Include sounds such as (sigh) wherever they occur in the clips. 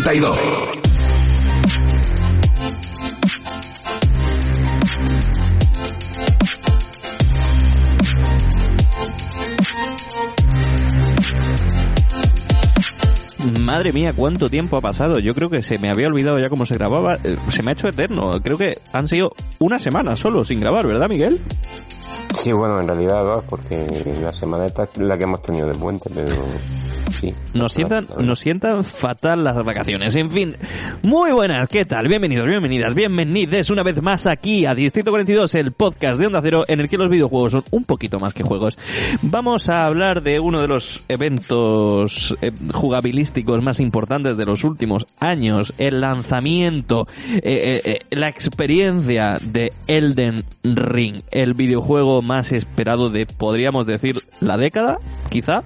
Distrito 42. Madre mía, cuánto tiempo ha pasado. Yo creo que se me había olvidado ya cómo se grababa. Eh, Se me ha hecho eterno. Creo que han sido una semana solo sin grabar, ¿verdad, Miguel? Sí, bueno, en realidad dos, porque la semana esta es la que hemos tenido de puente, pero sí. Nos sientan, nos sientan fatal las vacaciones. En fin, muy buenas, ¿qué tal? Bienvenidos, bienvenidas, bienvenides una vez más aquí a Distrito 42, el podcast de Onda Cero en el que los videojuegos son un poquito más que juegos. Vamos a hablar de uno de los eventos eh, jugabilísticos más importantes de los últimos años, el lanzamiento, eh, eh, la experiencia de Elden Ring, el videojuego más esperado de, podríamos decir, la década, quizá.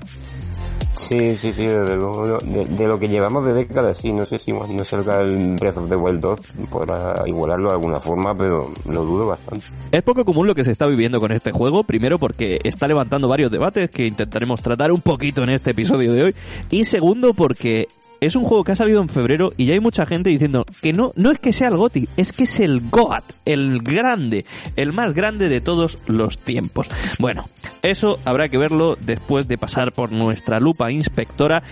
Sí, sí, sí, desde luego, de, lo que llevamos de décadas, sí, no sé si no salga el Breath of the Wild 2, podrá igualarlo de alguna forma, pero lo dudo bastante. Es poco común lo que se está viviendo con este juego, primero porque está levantando varios debates que intentaremos tratar un poquito en este episodio de hoy, y segundo porque es un juego que ha salido en febrero y ya hay mucha gente diciendo que no, no es que sea el GOTI, es que es el GOAT, el grande, el más grande de todos los tiempos. Bueno, eso habrá que verlo después de pasar por nuestra lupa inspectora,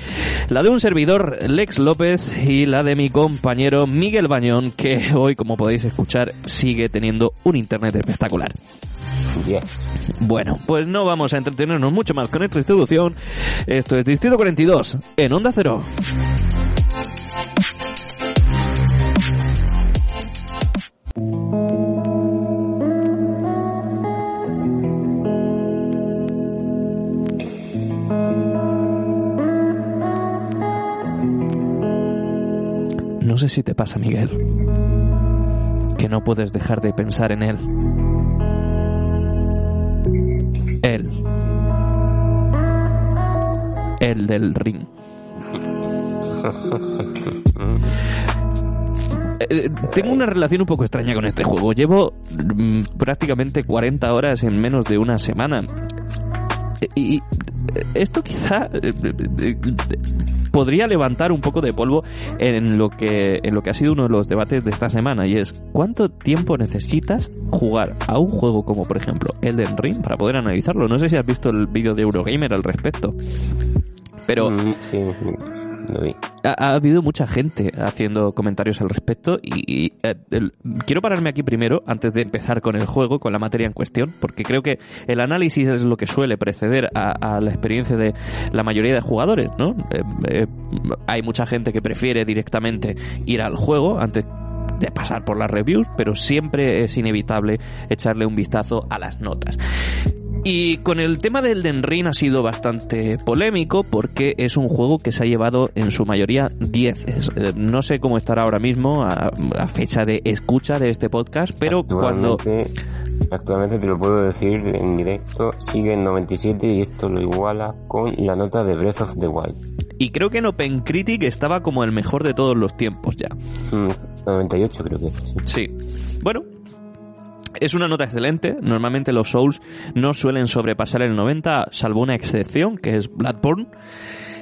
la de un servidor Lex López y la de mi compañero Miguel Bañón, que hoy, como podéis escuchar, sigue teniendo un internet espectacular. Yes. Bueno, pues no vamos a entretenernos mucho más con esta distribución. Esto es Distrito 42 en Onda Cero. No sé si te pasa, Miguel, que no puedes dejar de pensar en él. Él. El del ring. (laughs) Eh, Tengo una relación un poco extraña con este juego. Llevo mm, prácticamente 40 horas en menos de una semana. Eh, Y y esto quizá eh, eh, podría levantar un poco de polvo en lo que en lo que ha sido uno de los debates de esta semana y es cuánto tiempo necesitas jugar a un juego como por ejemplo Elden Ring para poder analizarlo. No sé si has visto el vídeo de Eurogamer al respecto. Pero Mm, sí, lo vi. ha, ha habido mucha gente haciendo comentarios al respecto y, y, eh, el- quiero pararme aquí primero antes de empezar con el juego, con la materia en cuestión, porque creo que el análisis es lo que suele preceder a, a la experiencia de la mayoría de jugadores, ¿no? Eh, eh, hay mucha gente que prefiere directamente ir al juego antes de pasar por las reviews, pero siempre es inevitable echarle un vistazo a las notas. Y con el tema del Elden Ring ha sido bastante polémico porque es un juego que se ha llevado en su mayoría 10. Eh, No sé cómo estará ahora mismo a, a fecha de escucha de este podcast, pero cuando... Actualmente, actualmente te lo puedo decir en directo, sigue en 97 y esto lo iguala con la nota de Breath of the Wild. Y creo que en OpenCritic estaba como el mejor de todos los tiempos ya. Mm, 98 creo que sí. Sí. Bueno. Es una nota excelente. Normalmente los Souls no suelen sobrepasar el 90, salvo una excepción, que es Bloodborne.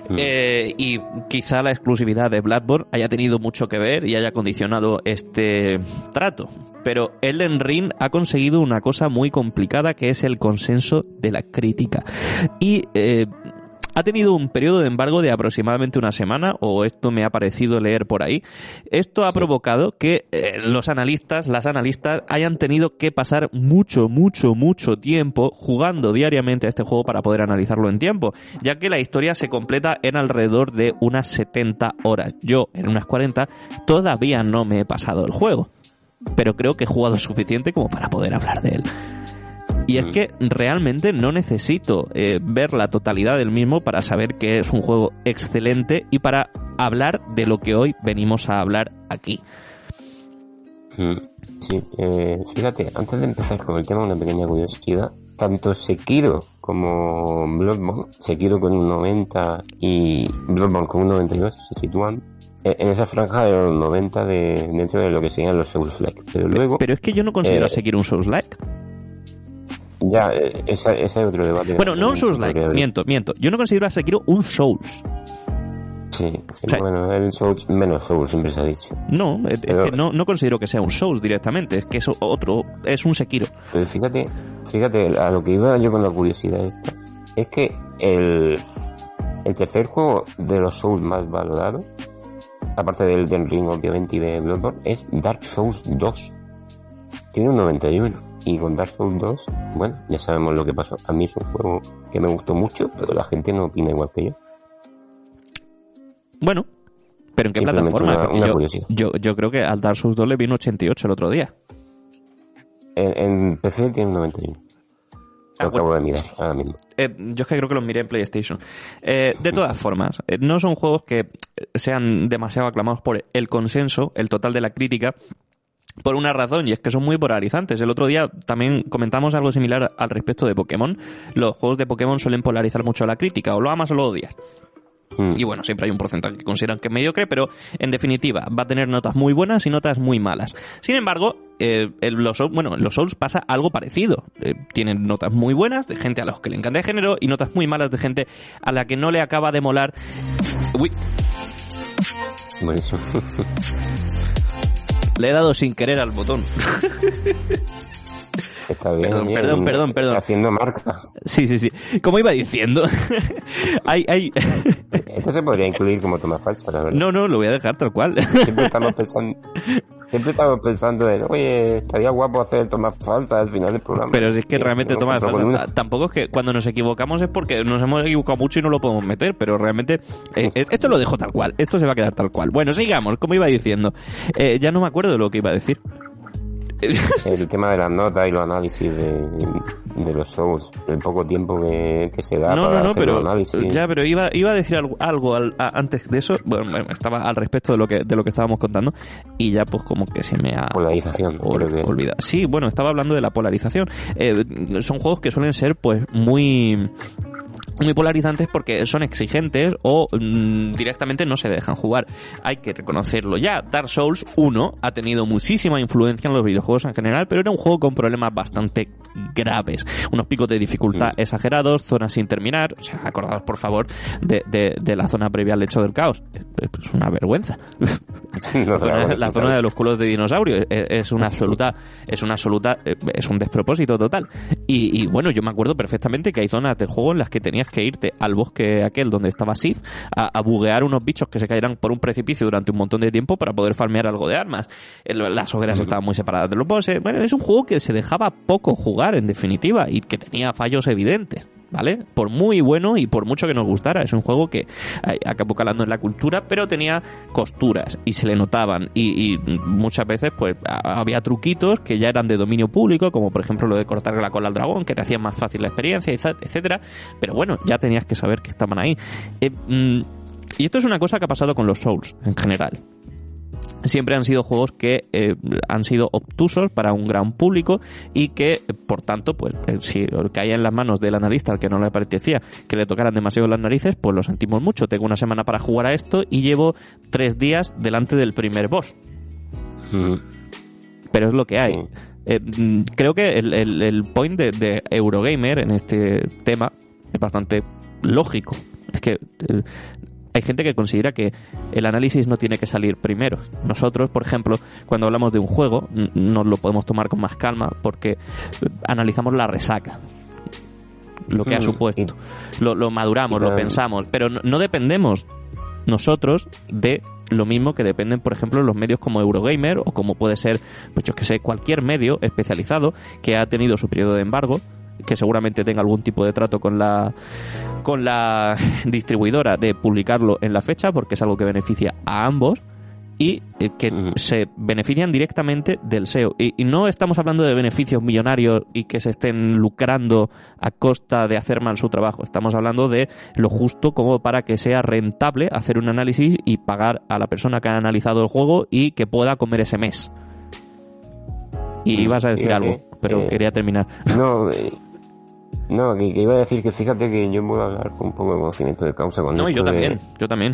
Mm. Eh, y quizá la exclusividad de Bloodborne haya tenido mucho que ver y haya condicionado este trato. Pero Elden Ring ha conseguido una cosa muy complicada que es el consenso de la crítica. Y eh, ha tenido un periodo de embargo de aproximadamente una semana, o esto me ha parecido leer por ahí. Esto ha provocado que eh, los analistas, las analistas, hayan tenido que pasar mucho, mucho, mucho tiempo jugando diariamente a este juego para poder analizarlo en tiempo, ya que la historia se completa en alrededor de unas 70 horas. Yo, en unas 40, todavía no me he pasado el juego, pero creo que he jugado suficiente como para poder hablar de él. Y es que realmente no necesito eh, ver la totalidad del mismo para saber que es un juego excelente y para hablar de lo que hoy venimos a hablar aquí. Sí, eh, fíjate, antes de empezar con el tema, una pequeña curiosidad. Tanto Sekiro como Bloodborne, Sekiro con un 90 y Bloodborne con un 92 se sitúan eh, en esa franja de los 90 de, dentro de lo que serían los Souls-like. Pero luego, Pero es que yo no considero Eh, seguir un Souls-like. Ya, eh, ese es otro debate. Bueno, no un Souls-like, miento, miento. Yo no considero a Sekiro un Souls. Sí, sí, sea- bueno, el Souls, menos Souls, siempre se ha dicho. No, es, es que no, no considero que sea un Souls directamente, es que es otro, es un Sekiro. Pero fíjate, fíjate, a lo que iba yo con la curiosidad esta, es que el, el tercer juego de los Souls más valorado, aparte del Elden Ring obviamente y de Bloodborne, es Dark Souls 2. Tiene un 91. Y con Dark Souls 2, bueno, ya sabemos lo que pasó. A mí es un juego que me gustó mucho, pero la gente no opina igual que yo. Bueno, pero ¿en qué plataforma? una- una yo, yo, yo creo que al Dark Souls 2 le vino 88 el otro día. En, en PC tiene un 91. Ah, Lo acabo de mirar ahora mismo. Eh, yo es que creo que los miré en PlayStation. Eh, de todas formas, eh, no son juegos que sean demasiado aclamados por el consenso, el total de la crítica, por una razón, y es que son muy polarizantes. El otro día también comentamos algo similar al respecto de Pokémon. Los juegos de Pokémon suelen polarizar mucho la crítica, o lo amas o lo odias. Mm. Y bueno, siempre hay un porcentaje que consideran que es mediocre, pero en definitiva va a tener notas muy buenas y notas muy malas. Sin embargo, eh, en los, Souls- bueno, en los Souls pasa algo parecido. Eh, tienen notas muy buenas de gente a los que le encanta el género y notas muy malas de gente a la que no le acaba de molar. Uy, Buenísimo. (laughs) le he dado sin querer al botón. (laughs) Está bien. Perdón, bien. perdón, perdón, perdón. Haciendo marca. Sí, sí, sí. Como iba diciendo, (laughs) hay, hay... Esto se podría incluir como toma falsa, la verdad. no, no, lo voy a dejar tal cual. Siempre estamos pensando, (laughs) siempre estamos pensando en, oye, estaría guapo hacer tomas falsas al final del programa. Pero si es que realmente no, toma otro falsa. con una. Ta- Tampoco es que cuando nos equivocamos es porque nos hemos equivocado mucho y no lo podemos meter, pero realmente eh, eh, esto lo dejo tal cual. Esto se va a quedar tal cual. Bueno, sigamos, como iba diciendo. Eh, ya no me acuerdo de lo que iba a decir. El (laughs) tema de las notas y los análisis de, de los shows, el poco tiempo que, que se da No, para no, no, hacer pero los análisis. ya, pero iba, iba a decir algo, algo al- a- antes de eso. Bueno, estaba al respecto de lo que de lo que estábamos contando y ya pues como que se me ha Polarización, Ol- creo que- olvida. Sí, bueno, estaba hablando de la polarización. Eh, son juegos que suelen ser, pues, muy muy polarizantes porque son exigentes o mm, directamente no se dejan jugar. Hay que reconocerlo ya. Dark Souls 1 ha tenido muchísima influencia en los videojuegos en general, pero era un juego con problemas bastante graves. Unos picos de dificultad exagerados, zonas sin terminar. O sea, acordaos por favor de, de- de la zona previa al lecho del caos. Es una vergüenza. (laughs) No, La zona, la de los culos de dinosaurio es, es una absoluta es una absoluta eh, es un despropósito total y, y, bueno yo me acuerdo perfectamente que hay zonas del juego en las que tenías que irte al bosque aquel donde estaba Sif a, a buguear unos bichos que se caerán por un precipicio durante un montón de tiempo para poder farmear algo de armas. El- las hogueras estaban muy separadas de los bosses. Bueno es un juego que se dejaba poco jugar en definitiva y que tenía fallos evidentes ¿Vale? Por muy bueno y por mucho que nos gustara. Es un juego que eh, acabó calando en la cultura, pero tenía costuras y se le notaban. Y, muchas veces, pues, había truquitos que ya eran de dominio público, como por ejemplo lo de cortarle la cola al dragón, que te hacían más fácil la experiencia, etc- etcétera. Pero bueno, ya tenías que saber que estaban ahí. Eh, mm, y esto es una cosa que ha pasado con los Souls en general siempre han sido juegos que eh, han sido obtusos para un gran público y que, por tanto, pues eh, si caía en las manos del analista al que no le apetecía que le tocaran demasiado las narices, pues lo sentimos mucho. Tengo una semana para jugar a esto y llevo tres días delante del primer boss. Mm, Pero es lo que hay. Sí. Eh, mm, creo que el, el- el point de, de Eurogamer en este tema es bastante lógico. Es que hay gente que considera que el análisis no tiene que salir primero. Nosotros, por ejemplo, cuando hablamos de un juego, nos lo podemos tomar con más calma porque eh, analizamos la resaca. lo que ha Mm, supuesto. Lo, lo maduramos, lo pensamos, pero no, no dependemos nosotros de lo mismo que dependen, por ejemplo, los medios como Eurogamer o como puede ser, pues yo que sé, cualquier medio especializado que ha tenido su periodo de embargo que seguramente tenga algún tipo de trato con la con la distribuidora de publicarlo en la fecha porque es algo que beneficia a ambos y eh, que Ujú. se benefician directamente del SEO. Y, y no estamos hablando de beneficios millonarios y que se estén lucrando a costa de hacer mal su trabajo. Estamos hablando de lo justo como para que sea rentable hacer un análisis y pagar a la persona que ha analizado el juego y que pueda comer ese mes. Y Mm, ibas a decir algo, pero eh, quería terminar. No, (laughs) eh, no que, que iba a decir que fíjate que yo puedo hablar con un poco de conocimiento de causa con No, yo de- también, yo también.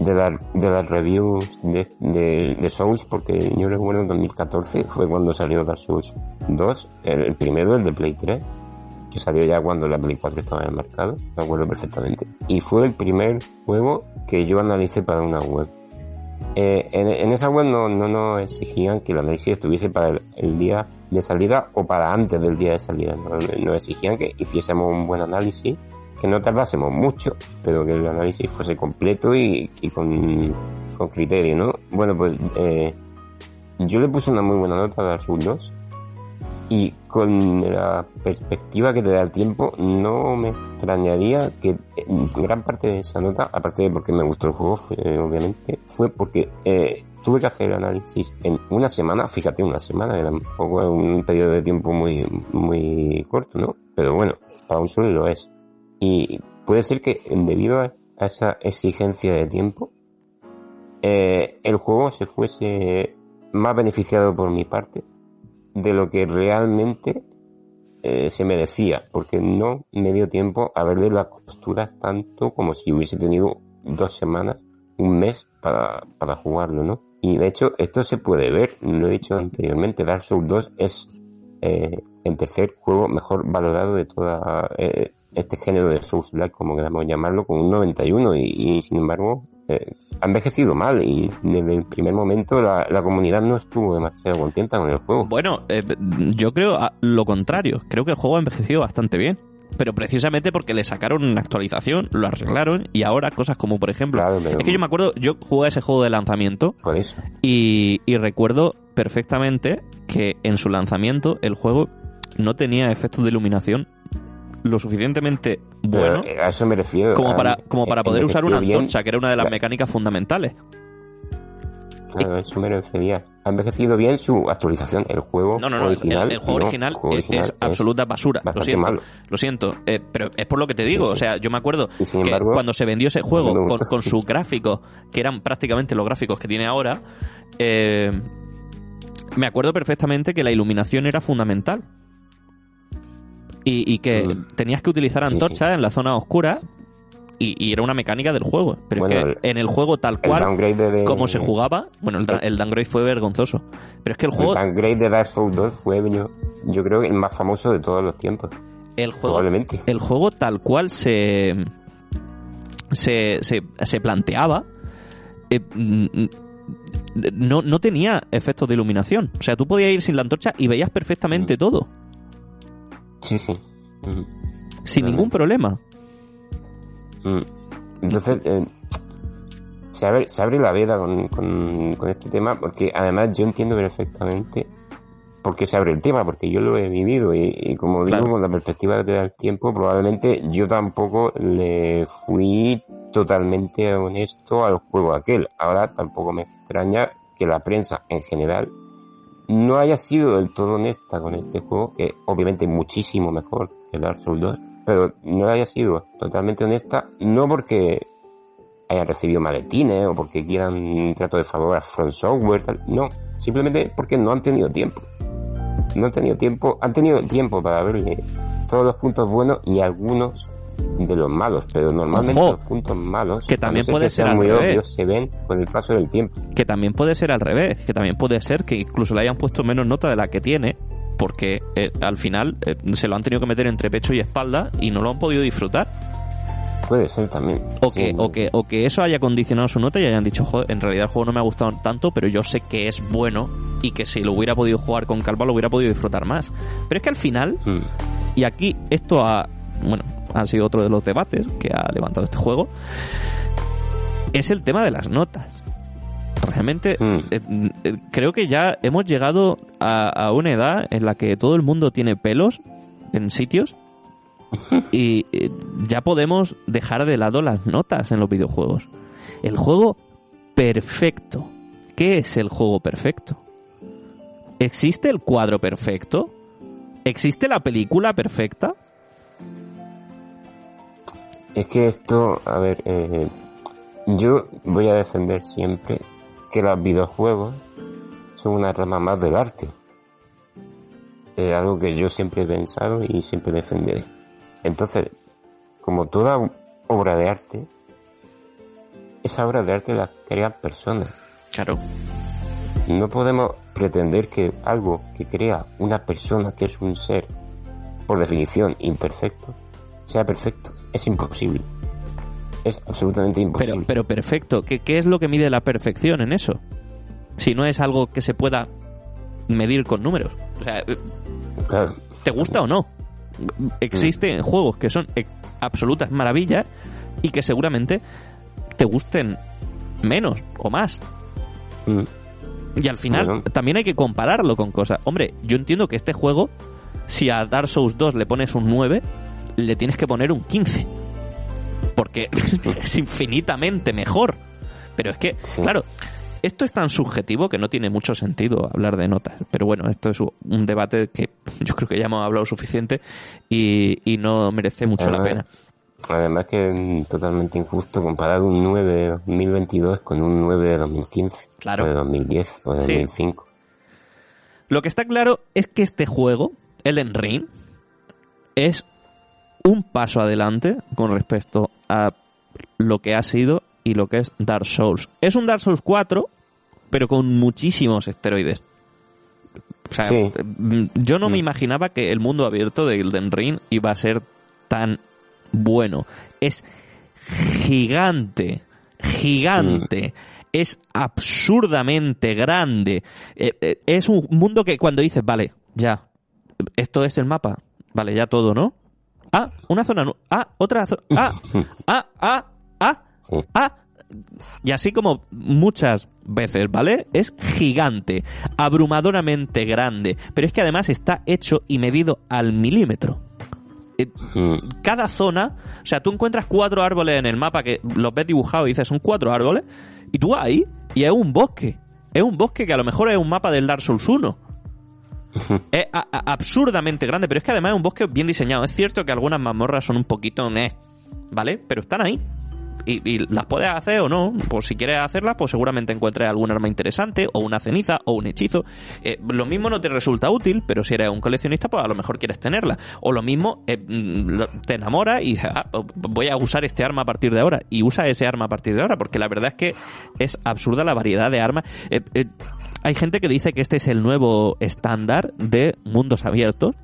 de, la- de las reviews de, de, de Souls, porque yo recuerdo en 2014 fue cuando salió Dark Souls 2, el, el primero, el de Play 3, que salió ya cuando la Play 4 estaba en el mercado, me acuerdo perfectamente. Y fue el primer juego que yo analicé para una web. Eh, en, en esa web no, no nos exigían que el análisis estuviese para el, el día de salida o para antes del día de salida. No- Nos exigían que hiciésemos un buen análisis, que no tardásemos mucho, pero que el análisis fuese completo y, con, con criterio, ¿no? Bueno, pues eh, yo le puse una muy buena nota a Dark Souls 2 y con la perspectiva que te da el tiempo, no me extrañaría que en gran parte de esa nota, aparte de porque me gustó el juego, eh, obviamente, fue porque eh, tuve que hacer el análisis en una semana, fíjate, una semana, era un poco un periodo de tiempo muy, muy corto, ¿no? Pero bueno, para un solo lo es. Y puede ser que debido a esa exigencia de tiempo, eh, el juego se fuese más beneficiado por mi parte de lo que realmente eh, se merecía, porque no me dio tiempo a verle las costuras tanto como si hubiese tenido dos semanas, un mes para, para jugarlo, ¿no? Y de hecho, esto se puede ver, lo he dicho anteriormente, Dark Souls 2 es eh, el tercer juego mejor valorado de toda eh, este género de Souls-like, como queramos llamarlo, con un 91 y, y, sin embargo eh, ha envejecido mal y desde el primer momento la, la comunidad no estuvo demasiado contenta con el juego. Bueno, eh, yo creo lo contrario. Creo que el juego ha envejecido bastante bien. Pero precisamente porque le sacaron una actualización, lo arreglaron y ahora cosas como, por ejemplo... Claro, pero Es que yo me acuerdo, yo jugué ese juego de lanzamiento y, y recuerdo perfectamente que en su lanzamiento el juego no tenía efectos de iluminación lo suficientemente bueno a eso me refiero. como para, como para poder usar una bien, antorcha, que era una de las mecánicas fundamentales. Claro, a eso me refería. Ha envejecido bien su actualización, el juego No, no, no, original. el, el juego no, original, juego es- original es, absoluta basura. Lo siento, malo. lo siento. eh, pero es por lo que te digo. O sea, yo me acuerdo que embargo, cuando se vendió ese juego con, con sus gráficos, que eran prácticamente los gráficos que tiene ahora, eh, me acuerdo perfectamente que la iluminación era fundamental. Y, y que Mm. tenías que utilizar Sí, antorchas en la zona oscura y, y era una mecánica del juego. Pero Bueno, es que el- en el juego tal El cual, de, como se jugaba, bueno, el, el downgrade fue vergonzoso. Pero es que el El juego, downgrade de Dark Souls 2 fue, yo, yo creo, el más famoso de todos los tiempos. el juego Probablemente. el juego tal cual se se, se, se planteaba eh, mm, no, no tenía efectos de iluminación. O sea, tú podías ir sin la antorcha y veías perfectamente Mm. todo, Sí, sí. Mm, sin ningún problema. Mm. Entonces, eh, se, abre, se abre la veda con, con, con este tema, porque además yo entiendo perfectamente por qué se abre el tema, porque yo lo he vivido y, y como digo, Claro. con la perspectiva que te da el tiempo, probablemente yo tampoco le fui totalmente honesto al juego aquel. Ahora tampoco me extraña que la prensa en general no haya sido del todo honesta con este juego, que obviamente es muchísimo mejor que Dark Souls 2, pero no haya sido totalmente honesta, no porque hayan recibido maletines o porque quieran un trato de favor a Front Software, tal, no, simplemente porque no han tenido tiempo. No han tenido tiempo, han tenido tiempo para verle todos los puntos buenos y algunos de los malos, pero normalmente Ojo, los puntos malos, que también puede que ser al muy revés. obvios, se ven con el paso del tiempo. Que también puede ser al revés, que también puede ser que incluso le hayan puesto menos nota de la que tiene, porque eh, al final eh, se lo han tenido que meter entre pecho y espalda y no lo han podido disfrutar. Puede ser también. O Sí, que, o, que, o que eso haya condicionado su nota y hayan dicho, joder, en realidad el juego no me ha gustado tanto, pero yo sé que es bueno y que si lo hubiera podido jugar con calma lo hubiera podido disfrutar más. Pero es que al final, Mm. y aquí esto a bueno, ha sido otro de los debates que ha levantado este juego, es el tema de las notas. Realmente Mm. eh, eh, creo que ya hemos llegado a, a una edad en la que todo el mundo tiene pelos en sitios (laughs) y eh, ya podemos dejar de lado las notas en los videojuegos. El juego perfecto. ¿Qué es el juego perfecto? ¿Existe el cuadro perfecto? ¿Existe la película perfecta? Es que esto, a ver, eh, yo voy a defender siempre que los videojuegos son una rama más del arte. Es algo que yo siempre he pensado y siempre defenderé. Entonces, como toda obra de arte, esa obra de arte la crean personas. Claro. No podemos pretender que algo que crea una persona que es un ser, por definición, imperfecto, sea perfecto. Es imposible. Es absolutamente imposible. pero perfecto. ¿Qué, ¿Qué es lo que mide la perfección en eso? Si no es algo que se pueda medir con números. O sea, eh, Claro, ¿te gusta o no? Existen juegos que son eh, absolutas maravillas y que seguramente te gusten menos o más. mm, Y al final Bueno. también hay que compararlo con cosas. Hombre, yo entiendo que este juego, si a Dark Souls 2 le pones un 9, le tienes que poner un 15. Porque (laughs) es infinitamente mejor. Pero es que, claro, esto es tan subjetivo que no tiene mucho sentido hablar de notas. Pero bueno, esto es un debate que yo creo que ya hemos hablado suficiente y, y no merece mucho la pena. Además que es totalmente injusto comparar un 9 de 2022 con un 9 de 2015, Claro. o de 2010, o de Sí. 2005. Lo que está claro es que este juego, Elden Ring, es un paso adelante con respecto a lo que ha sido y lo que es Dark Souls. Es un Dark Souls 4, pero con muchísimos esteroides. O sea, Sí. mm, yo no me Mm. imaginaba que el mundo abierto de Elden Ring iba a ser tan bueno. Es gigante, gigante. Es absurdamente grande. Eh, eh, es un mundo que cuando dices, vale, ya, esto es el mapa, vale, ya todo, ¿no? Ah, una zona, ah, otra zona, ah, (laughs) ah, ah, ah, Sí. ah. Y así como muchas veces, ¿vale? Es gigante, abrumadoramente grande, pero es que además está hecho y medido al milímetro. Eh, cada zona, o sea, tú encuentras cuatro árboles en el mapa que los ves dibujados y dices, son cuatro árboles, y tú vas ahí y es un bosque. Es un bosque que a lo mejor es un mapa del Dark Souls 1. Es absurdamente grande, pero es que además es un bosque bien diseñado. Es cierto que algunas mazmorras son un poquito ¿vale? Pero están ahí. Y, las puedes hacer o no. Pues si quieres hacerlas, pues seguramente encuentres algún arma interesante, o una ceniza, o un hechizo. Eh, lo mismo no te resulta útil, pero si eres un coleccionista, pues a lo mejor quieres tenerla. O lo mismo, eh, mm, te enamoras y (laughs) ah, pues voy a usar este arma a partir de ahora. Y usa ese arma a partir de ahora, porque la verdad es que es absurda la variedad de armas. Eh, hay gente que dice que este es el nuevo estándar de mundos abiertos.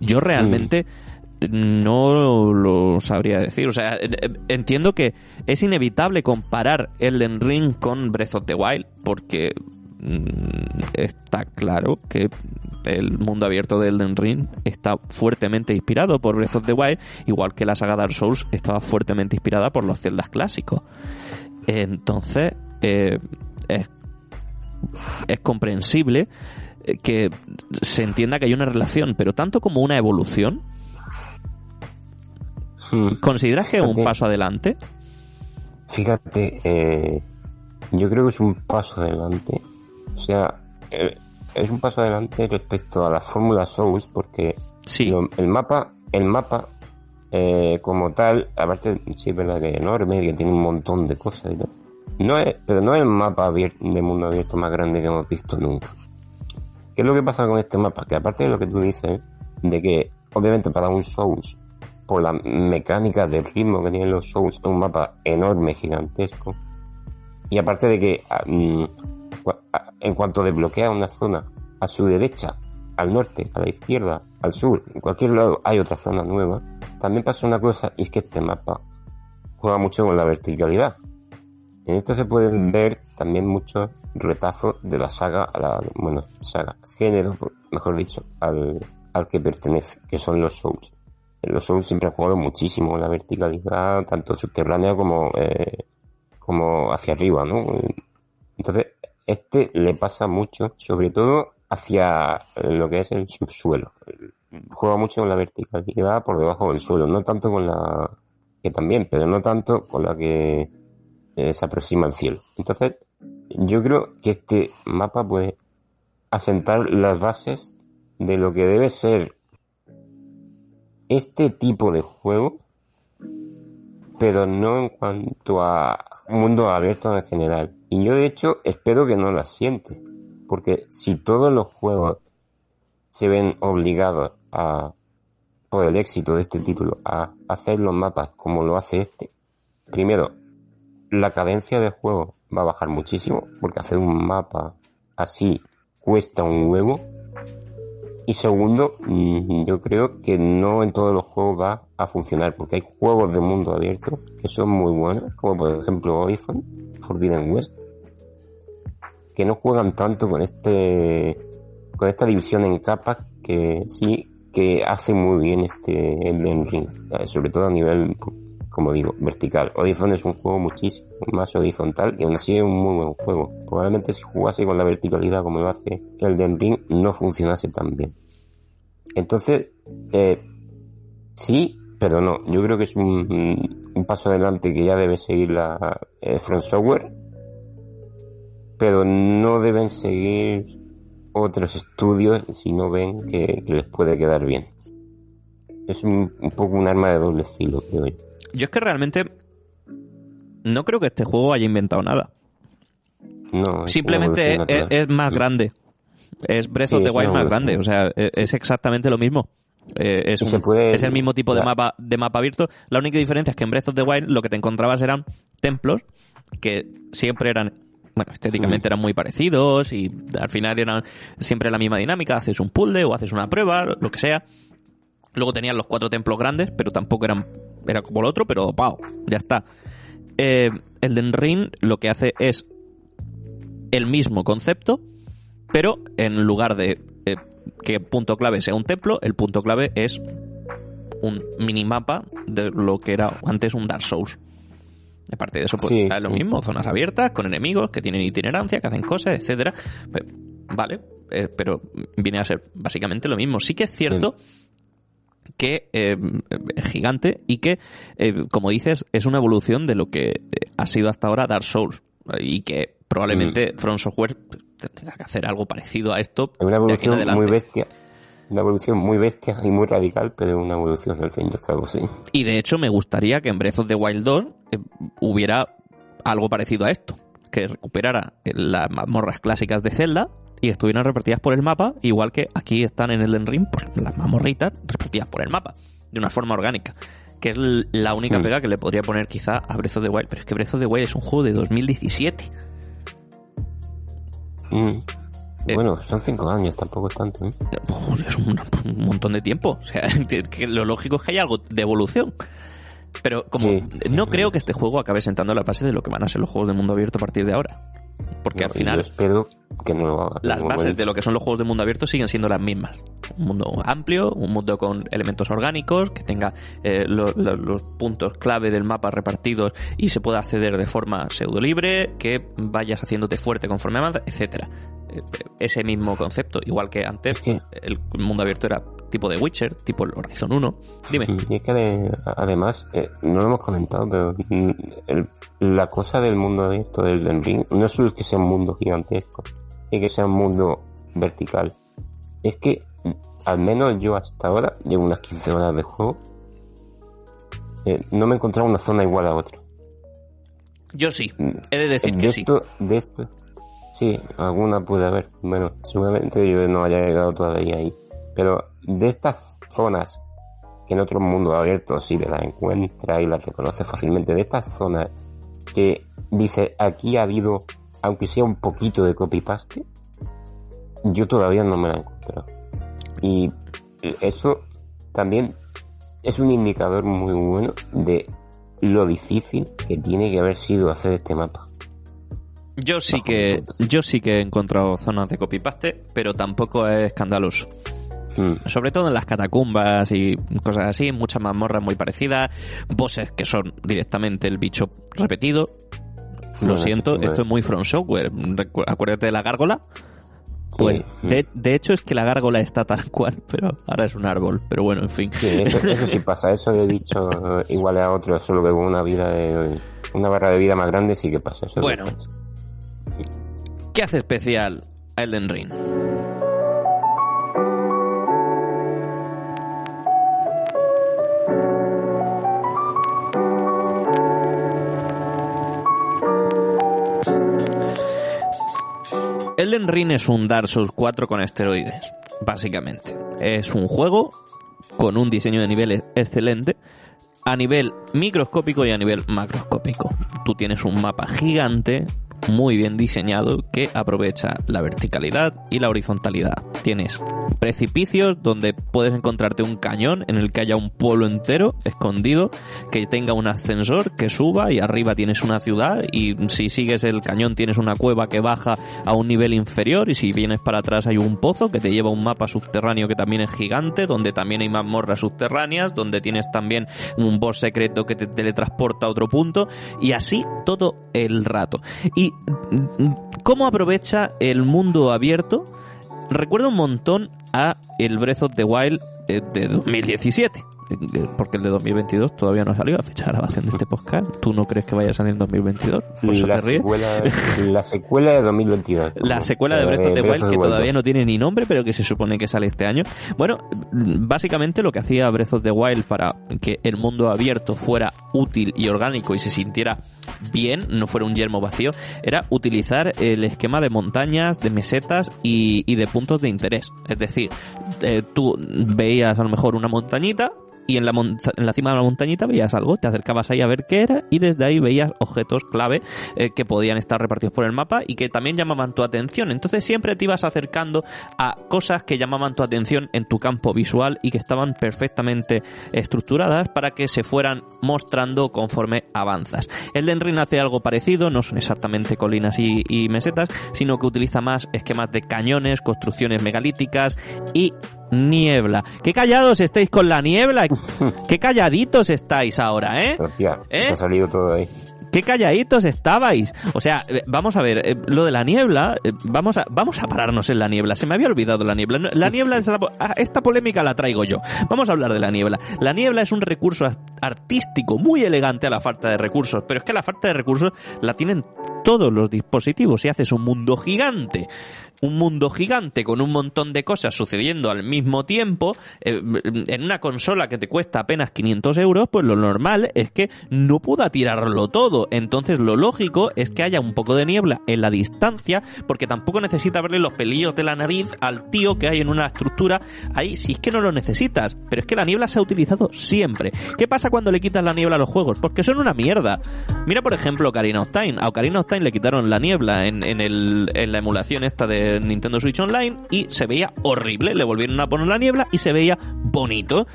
Yo realmente no lo sabría decir. O sea, entiendo que es inevitable comparar Elden Ring con Breath of the Wild porque mm, está claro que el mundo abierto de Elden Ring está fuertemente inspirado por Breath of the Wild, igual que la saga Dark Souls estaba fuertemente inspirada por los Zeldas clásicos. Entonces, eh, es, es comprensible eh, que se entienda que hay una relación, pero tanto como una evolución, mm. ¿consideras que es un paso adelante? Fíjate, eh, yo creo que es un paso adelante. O sea, eh, es un paso adelante respecto a la fórmula Souls porque Sí, lo- el mapa, el mapa eh, como tal, aparte sí es verdad que es enorme, que tiene un montón de cosas y tal. No es, pero no es el mapa de mundo abierto más grande que hemos visto nunca. ¿Qué es lo que pasa con este mapa? Que aparte de lo que tú dices, de que obviamente para un Souls, por la mecánica del ritmo que tienen los Souls, es un mapa enorme, gigantesco. Y aparte de que ah, mm, ah, en cuanto desbloquea una zona a su derecha, al norte, a la izquierda, al sur, en cualquier lado hay otra zona nueva, también pasa una cosa y es que este mapa juega mucho con la verticalidad. En esto se pueden ver también muchos retazos de la saga, a la, bueno, saga, género, mejor dicho, al, al que pertenece, que son los Souls. los Souls siempre han jugado muchísimo la verticalidad, tanto subterránea como, eh, como hacia arriba, ¿no? Entonces, este le pasa mucho, sobre todo hacia lo que es el subsuelo. Juega mucho con la verticalidad por debajo del suelo, no tanto con la que también, pero no tanto con la que eh, se aproxima al cielo. Entonces, yo creo que este mapa puede asentar las bases de lo que debe ser este tipo de juego, pero no en cuanto a mundo abierto en general. Y yo de hecho espero que no la siente, porque si todos los juegos se ven obligados a, por el éxito de este título, a hacer los mapas como lo hace este, primero, la cadencia de juego va a bajar muchísimo, porque hacer un mapa así cuesta un huevo. Y segundo, mm, yo creo que no en todos los juegos va a funcionar, porque hay juegos de mundo abierto que son muy buenos, como por ejemplo Horizon, Forbidden West, que no juegan tanto con este con esta división en capas que sí que hace muy bien este Elden Ring, eh, sobre todo a nivel como digo, vertical. Horizon es un juego muchísimo más horizontal y aún así es un muy buen juego. Probablemente si jugase con la verticalidad como lo hace Elden Ring no funcionase tan bien. Entonces, eh, sí, pero no. Yo creo que es un, un paso adelante que ya debe seguir la eh, Front Software, pero no deben seguir otros estudios si no ven que, les puede quedar bien. Es un, poco un arma de doble filo, creo yo. Yo es que realmente no creo que este juego haya inventado nada. No, Simplemente es, más grande. Es Breath of the Wild más grande. O sea, e, es exactamente lo mismo. Eh, es, es, el mismo tipo de mapa, de mapa abierto. La única diferencia es que en Breath of the Wild lo que te encontrabas eran templos que siempre eran, bueno, estéticamente eran muy parecidos y al final eran siempre la misma dinámica. Haces un puzzle o haces una prueba, lo que sea. Luego tenían los cuatro templos grandes, pero tampoco eran era como el otro, pero ¡pau! Ya está. Eh, Elden Ring lo que hace es el mismo concepto, pero en lugar de eh, que punto clave sea un templo, el punto clave es un minimapa de lo que era antes un Dark Souls. Aparte de eso, pues es lo mismo, zonas abiertas, con enemigos que tienen itinerancia, que hacen cosas, etcétera. Pues, vale, eh, pero viene a ser básicamente lo mismo. Sí que es cierto que eh, es gigante y que, eh, como dices, es una evolución de lo que eh, ha sido hasta ahora Dark Souls y que probablemente mm. Front Software tenga que hacer algo parecido a esto. Una evolución muy bestia. Una evolución muy bestia y muy radical, pero una evolución al fin y al cabo, sí. Y de hecho me gustaría que en Breath of the Wild 2 hubiera algo parecido a esto, que recuperara las mazmorras clásicas de Zelda, y estuvieran repartidas por el mapa, igual que aquí están en el Ring, pues, las mamorritas repartidas por el mapa, de una forma orgánica. Que es la única hmm. pega que le podría poner quizá a Breath of the Wild. Pero es que Breath of the Wild es un juego de 2017. Hmm. Eh, bueno, son cinco años, tampoco es tanto. ¿eh? es un, montón de tiempo. O sea, (laughs) que lo lógico es que haya algo de evolución. Pero como no creo que este juego acabe sentando la base de lo que van a ser los juegos de mundo abierto a partir de ahora. Porque al final. espero que no Las bases de lo que son los juegos de mundo abierto siguen siendo las mismas. Un mundo amplio, un mundo con elementos orgánicos, que tenga eh, los puntos clave del mapa repartidos y se pueda acceder de forma pseudo libre, que vayas haciéndote fuerte conforme avanzas, etcétera. Ese mismo concepto, igual que antes el mundo abierto era tipo de Witcher, tipo el Horizon 1. Dime. Y es que además, eh, no lo hemos comentado, pero mm, la cosa del mundo abierto del Ring no es solo que sea un mundo gigantesco y que sea un mundo vertical. Es que, al menos yo hasta ahora, llevo unas 15 horas de juego, eh, no me he encontrado una zona igual a otra. Yo sí, mm, he de decir que sí. De esto, sí, alguna puede haber. Bueno, seguramente yo no haya llegado todavía ahí. Pero de estas zonas que en otros mundos abiertos sí te las encuentra y las reconoce fácilmente, de estas zonas que dice aquí ha habido, aunque sea un poquito de copy-paste, yo todavía no me la he encontrado. Y eso también es un indicador muy bueno de lo difícil que tiene que haber sido hacer este mapa. Yo sí que yo sí que he encontrado zonas de copy-paste, pero tampoco es escandaloso. Mm. Sobre todo en las catacumbas y cosas así, muchas mazmorras muy parecidas, bosses que son directamente el bicho repetido. Lo siento, esto es muy From Software. Acuérdate de la gárgola. Pues, mm. de, de hecho es que la gárgola está tal cual, (laughs) pero ahora es un árbol. Pero bueno, en fin. Sí, eso, eso sí pasa, eso de bicho igual a otro, solo que con una vida de, una barra de vida más grande sí que pasa. Eso Bueno. pasa. ¿Qué hace especial a Elden Ring? Elden Ring es un Dark Souls 4 con esteroides, básicamente. Es un juego con un diseño de niveles excelente, a nivel microscópico y a nivel macroscópico. Tú tienes un mapa gigante, muy bien diseñado, que aprovecha la verticalidad y la horizontalidad. Tienes precipicios donde puedes encontrarte un cañón en el que haya un pueblo entero escondido, que tenga un ascensor que suba y arriba tienes una ciudad y si sigues el cañón tienes una cueva que baja a un nivel inferior y si vienes para atrás hay un pozo que te lleva a un mapa subterráneo que también es gigante, donde también hay mazmorras subterráneas, donde tienes también un boss secreto que te teletransporta a otro punto y así todo el rato. Y mm, cómo aprovecha el mundo abierto recuerda un montón a el Breath of the Wild eh, de 2017. eh, Porque el de 2022 todavía no ha salido a fecha de grabación de este podcast. ¿Tú no crees que vaya a salir en 2022? Por eso la, te ríes. secuela, (laughs) la secuela de 2022. La secuela de Breath of the Wild, que todavía 2. no tiene ni nombre, pero que se supone que sale este año. Bueno, básicamente lo que hacía Breath of the Wild para que el mundo abierto fuera útil y orgánico y se sintiera bien, no fuera un yermo vacío, era utilizar el esquema de montañas, de mesetas y, de puntos de interés. Es decir, eh, tú veías a lo mejor una montañita, y en la, en la cima de la montañita veías algo, te acercabas ahí a ver qué era y desde ahí veías objetos clave eh, que podían estar repartidos por el mapa y que también llamaban tu atención. Entonces siempre te ibas acercando a cosas que llamaban tu atención en tu campo visual y que estaban perfectamente estructuradas para que se fueran mostrando conforme avanzas. El Ring hace algo parecido, no son exactamente colinas y mesetas, sino que utiliza más esquemas de cañones, construcciones megalíticas y niebla. ¡Qué callados estáis con la niebla! ¡Qué calladitos estáis ahora, eh! Hostia, ¿Eh? ha salido todo ahí. qué calladitos estabais. O sea, eh, vamos a ver, eh, lo de la niebla, eh, vamos a, vamos a pararnos en la niebla. Se me había olvidado la niebla. La niebla es la ah, esta polémica la traigo yo. Vamos a hablar de la niebla. La niebla es un recurso artístico muy elegante a la falta de recursos, pero es que la falta de recursos la tienen todos los dispositivos. Si haces un mundo gigante, un mundo gigante con un montón de cosas sucediendo al mismo tiempo, eh, en una consola que te cuesta apenas 500 euros, pues lo normal es que no pueda tirarlo todo. Entonces lo lógico es que haya un poco de niebla en la distancia, porque tampoco necesita verle los pelillos de la nariz al tío que hay en una estructura ahí, si es que no lo necesitas. Pero es que la niebla se ha utilizado siempre. ¿Qué pasa cuando le quitas la niebla a los juegos? Porque son una mierda. Mira, por ejemplo, Ocarina of. A Ocarina of le quitaron la niebla en, en el- en la emulación esta de Nintendo Switch Online y se veía horrible. Le volvieron a poner la niebla y se veía bonito.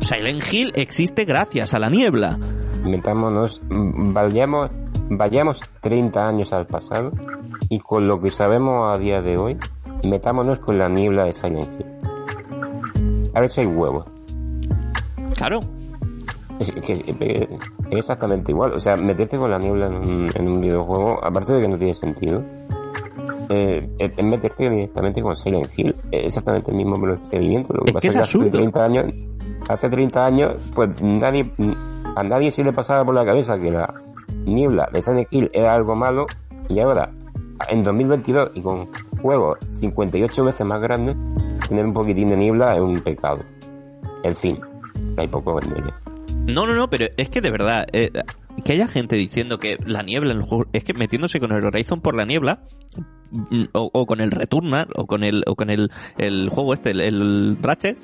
Silent Hill existe gracias a la niebla. Metámonos, mm, vayamos, vayamos 30 años al pasado y con lo que sabemos a día de hoy, metámonos con la niebla de Silent Hill. A ver si hay huevos. Claro. Es, que- es exactamente igual. O sea, meterte con la niebla en un, en un videojuego, aparte de que no tiene sentido, eh, es meterte directamente con Silent Hill. Es exactamente el mismo procedimiento. Lo que Es pasa que es hace absurdo. 30 años, hace 30 años, pues nadie, a nadie se le pasaba por la cabeza que la niebla de Silent Hill era algo malo y ahora, en 2022 y con juegos 58 veces más grandes, tener un poquitín de niebla es un pecado. En fin, hay poco venderle. No, no, no, pero es que de verdad, eh, que haya gente diciendo que la niebla en el juego, es que metiéndose con el Horizon por la niebla, mm, o, o con el Returnal, o con el, o con el, el juego este, el, el Ratchet,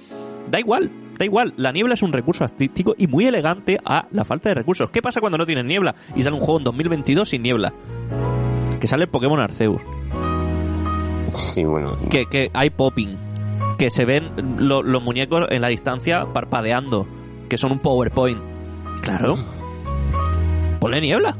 da igual, da igual. La niebla es un recurso artístico y muy elegante a la falta de recursos. ¿Qué pasa cuando no tienes niebla y sale un juego en 2022 sin niebla? Que sale el Pokémon Arceus, Sí, bueno. que, que hay popping, que se ven lo- los muñecos en la distancia parpadeando, que son un PowerPoint. Claro. (laughs) Ponle niebla.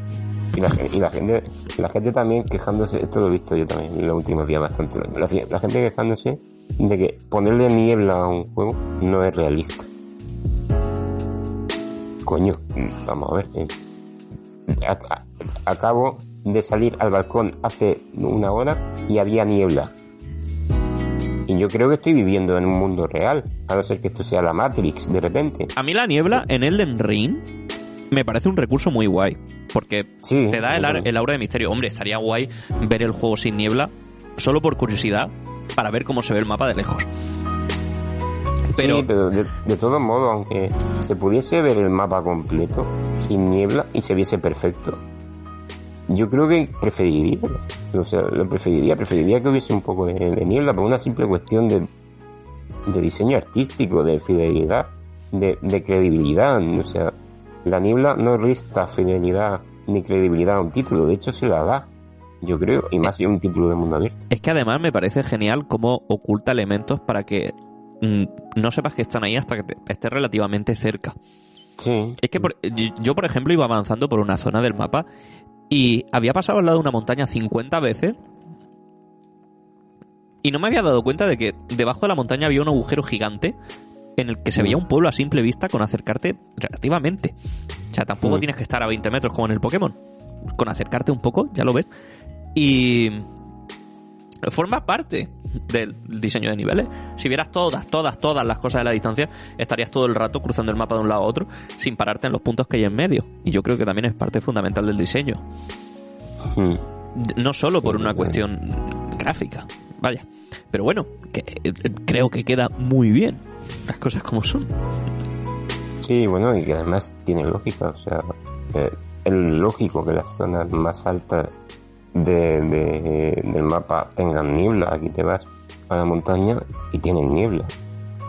Y la, gen- y la gente la gente también quejándose, esto lo he visto yo también en los últimos días bastante, la, la gente quejándose de que ponerle niebla a un juego no es realista. Coño, vamos a ver. eh, acabo de salir al balcón hace una hora y había niebla. Y yo creo que estoy viviendo en un mundo real, a no ser que esto sea la Matrix de repente. A mí la niebla en Elden Ring me parece un recurso muy guay. Porque Sí, te da el, el aura de misterio. Hombre, estaría guay ver el juego sin niebla, solo por curiosidad, para ver cómo se ve el mapa de lejos. Pero, Sí, pero de, de todos modos, aunque se pudiese ver el mapa completo, sin niebla, y se viese perfecto, yo creo que preferiría, o sea, lo preferiría, preferiría que hubiese un poco de, de niebla por una simple cuestión de, de diseño artístico, de fidelidad, de, de credibilidad, o sea, la niebla no resta fidelidad ni credibilidad a un título, de hecho se la da, yo creo, y más si un título de mundo abierto. es que además me parece genial cómo oculta elementos para que mm, no sepas que están ahí hasta que te- estés relativamente cerca. Sí, Es que por- yo, yo, por ejemplo, iba avanzando por una zona del mapa y había pasado al lado de una montaña 50 veces y no me había dado cuenta de que debajo de la montaña había un agujero gigante en el que se veía un pueblo a simple vista con acercarte relativamente. O sea, tampoco Mm. tienes que estar a 20 metros como en el Pokémon. Con acercarte un poco, ya lo ves. Y forma parte del diseño de niveles. Si vieras todas, todas, todas las cosas de la distancia, estarías todo el rato cruzando el mapa de un lado a otro sin pararte en los puntos que hay en medio. Y yo creo que también es parte fundamental del diseño. Mm. No solo por una cuestión gráfica, vaya. Pero bueno, que, eh, creo que queda muy bien las cosas como son. Sí, bueno, y que además tiene lógica, o sea, eh, es lógico que las zonas más altas de, de- del mapa tengan niebla. Aquí te vas a la montaña y tienen niebla.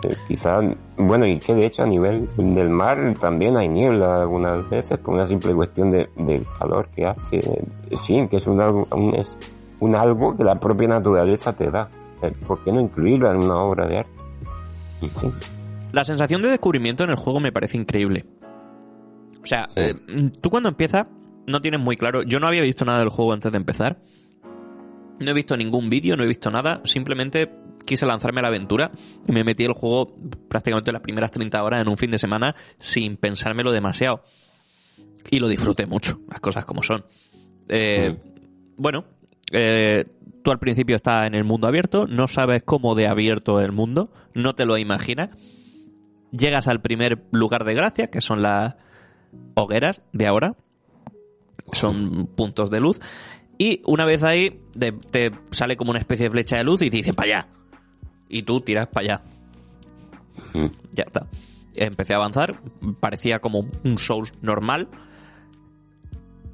Eh, quizás, bueno, y que de hecho a nivel del mar también hay niebla algunas veces por una simple cuestión de, del calor que hace. Fin, que es un un, es un algo que la propia naturaleza te da. Eh, ¿Por qué no incluirla en una obra de arte? La sensación de descubrimiento en el juego me parece increíble. O sea, Sí. eh, tú cuando empiezas no tienes muy claro. Yo no había visto nada del juego antes de empezar. No he visto ningún vídeo, no he visto nada. Simplemente quise lanzarme a la aventura y me metí el juego prácticamente las primeras 30 horas en un fin de semana sin pensármelo demasiado. Y lo disfruté mucho, las cosas como son. Eh, Bueno, eh, tú al principio estás en el mundo abierto, no sabes cómo de abierto es el mundo, no te lo imaginas. Llegas al primer lugar de gracia, que son las hogueras de ahora. Son puntos de luz. Y una vez ahí, te sale como una especie de flecha de luz y te dice para allá. Y tú tiras para allá. Mm. Ya está. Empecé a avanzar, parecía como un Souls normal.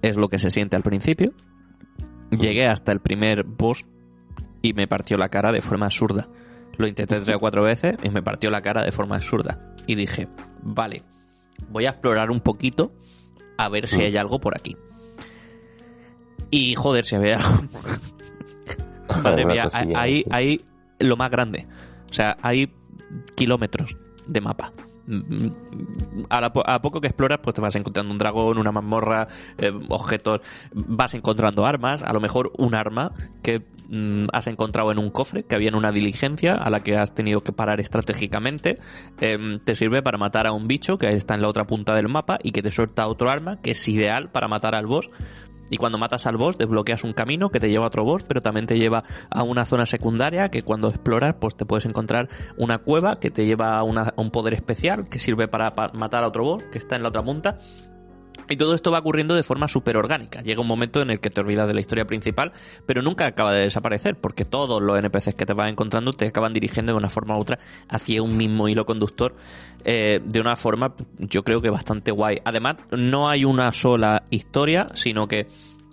Es lo que se siente al principio. Llegué hasta el primer boss y me partió la cara de forma absurda. Lo intenté tres o cuatro veces y me partió la cara de forma absurda. Y dije, vale, voy a explorar un poquito a ver si hay algo por aquí. Y joder, si había algo. (laughs) Madre mía, sí. ahí lo más grande. O sea, hay kilómetros de mapa. Mm, po- a poco que exploras, pues te vas encontrando un dragón, una mazmorra, eh, objetos, vas encontrando armas, a lo mejor un arma que mm, has encontrado en un cofre, que había en una diligencia a la que has tenido que parar estratégicamente, em, te sirve para matar a un bicho que está en la otra punta del mapa y que te suelta otro arma que es ideal para matar al boss. Y cuando matas al boss desbloqueas un camino que te lleva a otro boss, pero también te lleva a una zona secundaria que cuando exploras pues te puedes encontrar una cueva que te lleva a, una- un poder especial que sirve para, pa- matar a otro boss que está en la otra punta. Y todo esto va ocurriendo de forma súper orgánica. Llega un momento en el que te olvidas de la historia principal, pero nunca acaba de desaparecer, porque todos los NPCs que te vas encontrando te acaban dirigiendo de una forma u otra hacia un mismo hilo conductor, eh, de una forma yo creo que bastante guay. Además, no hay una sola historia, sino que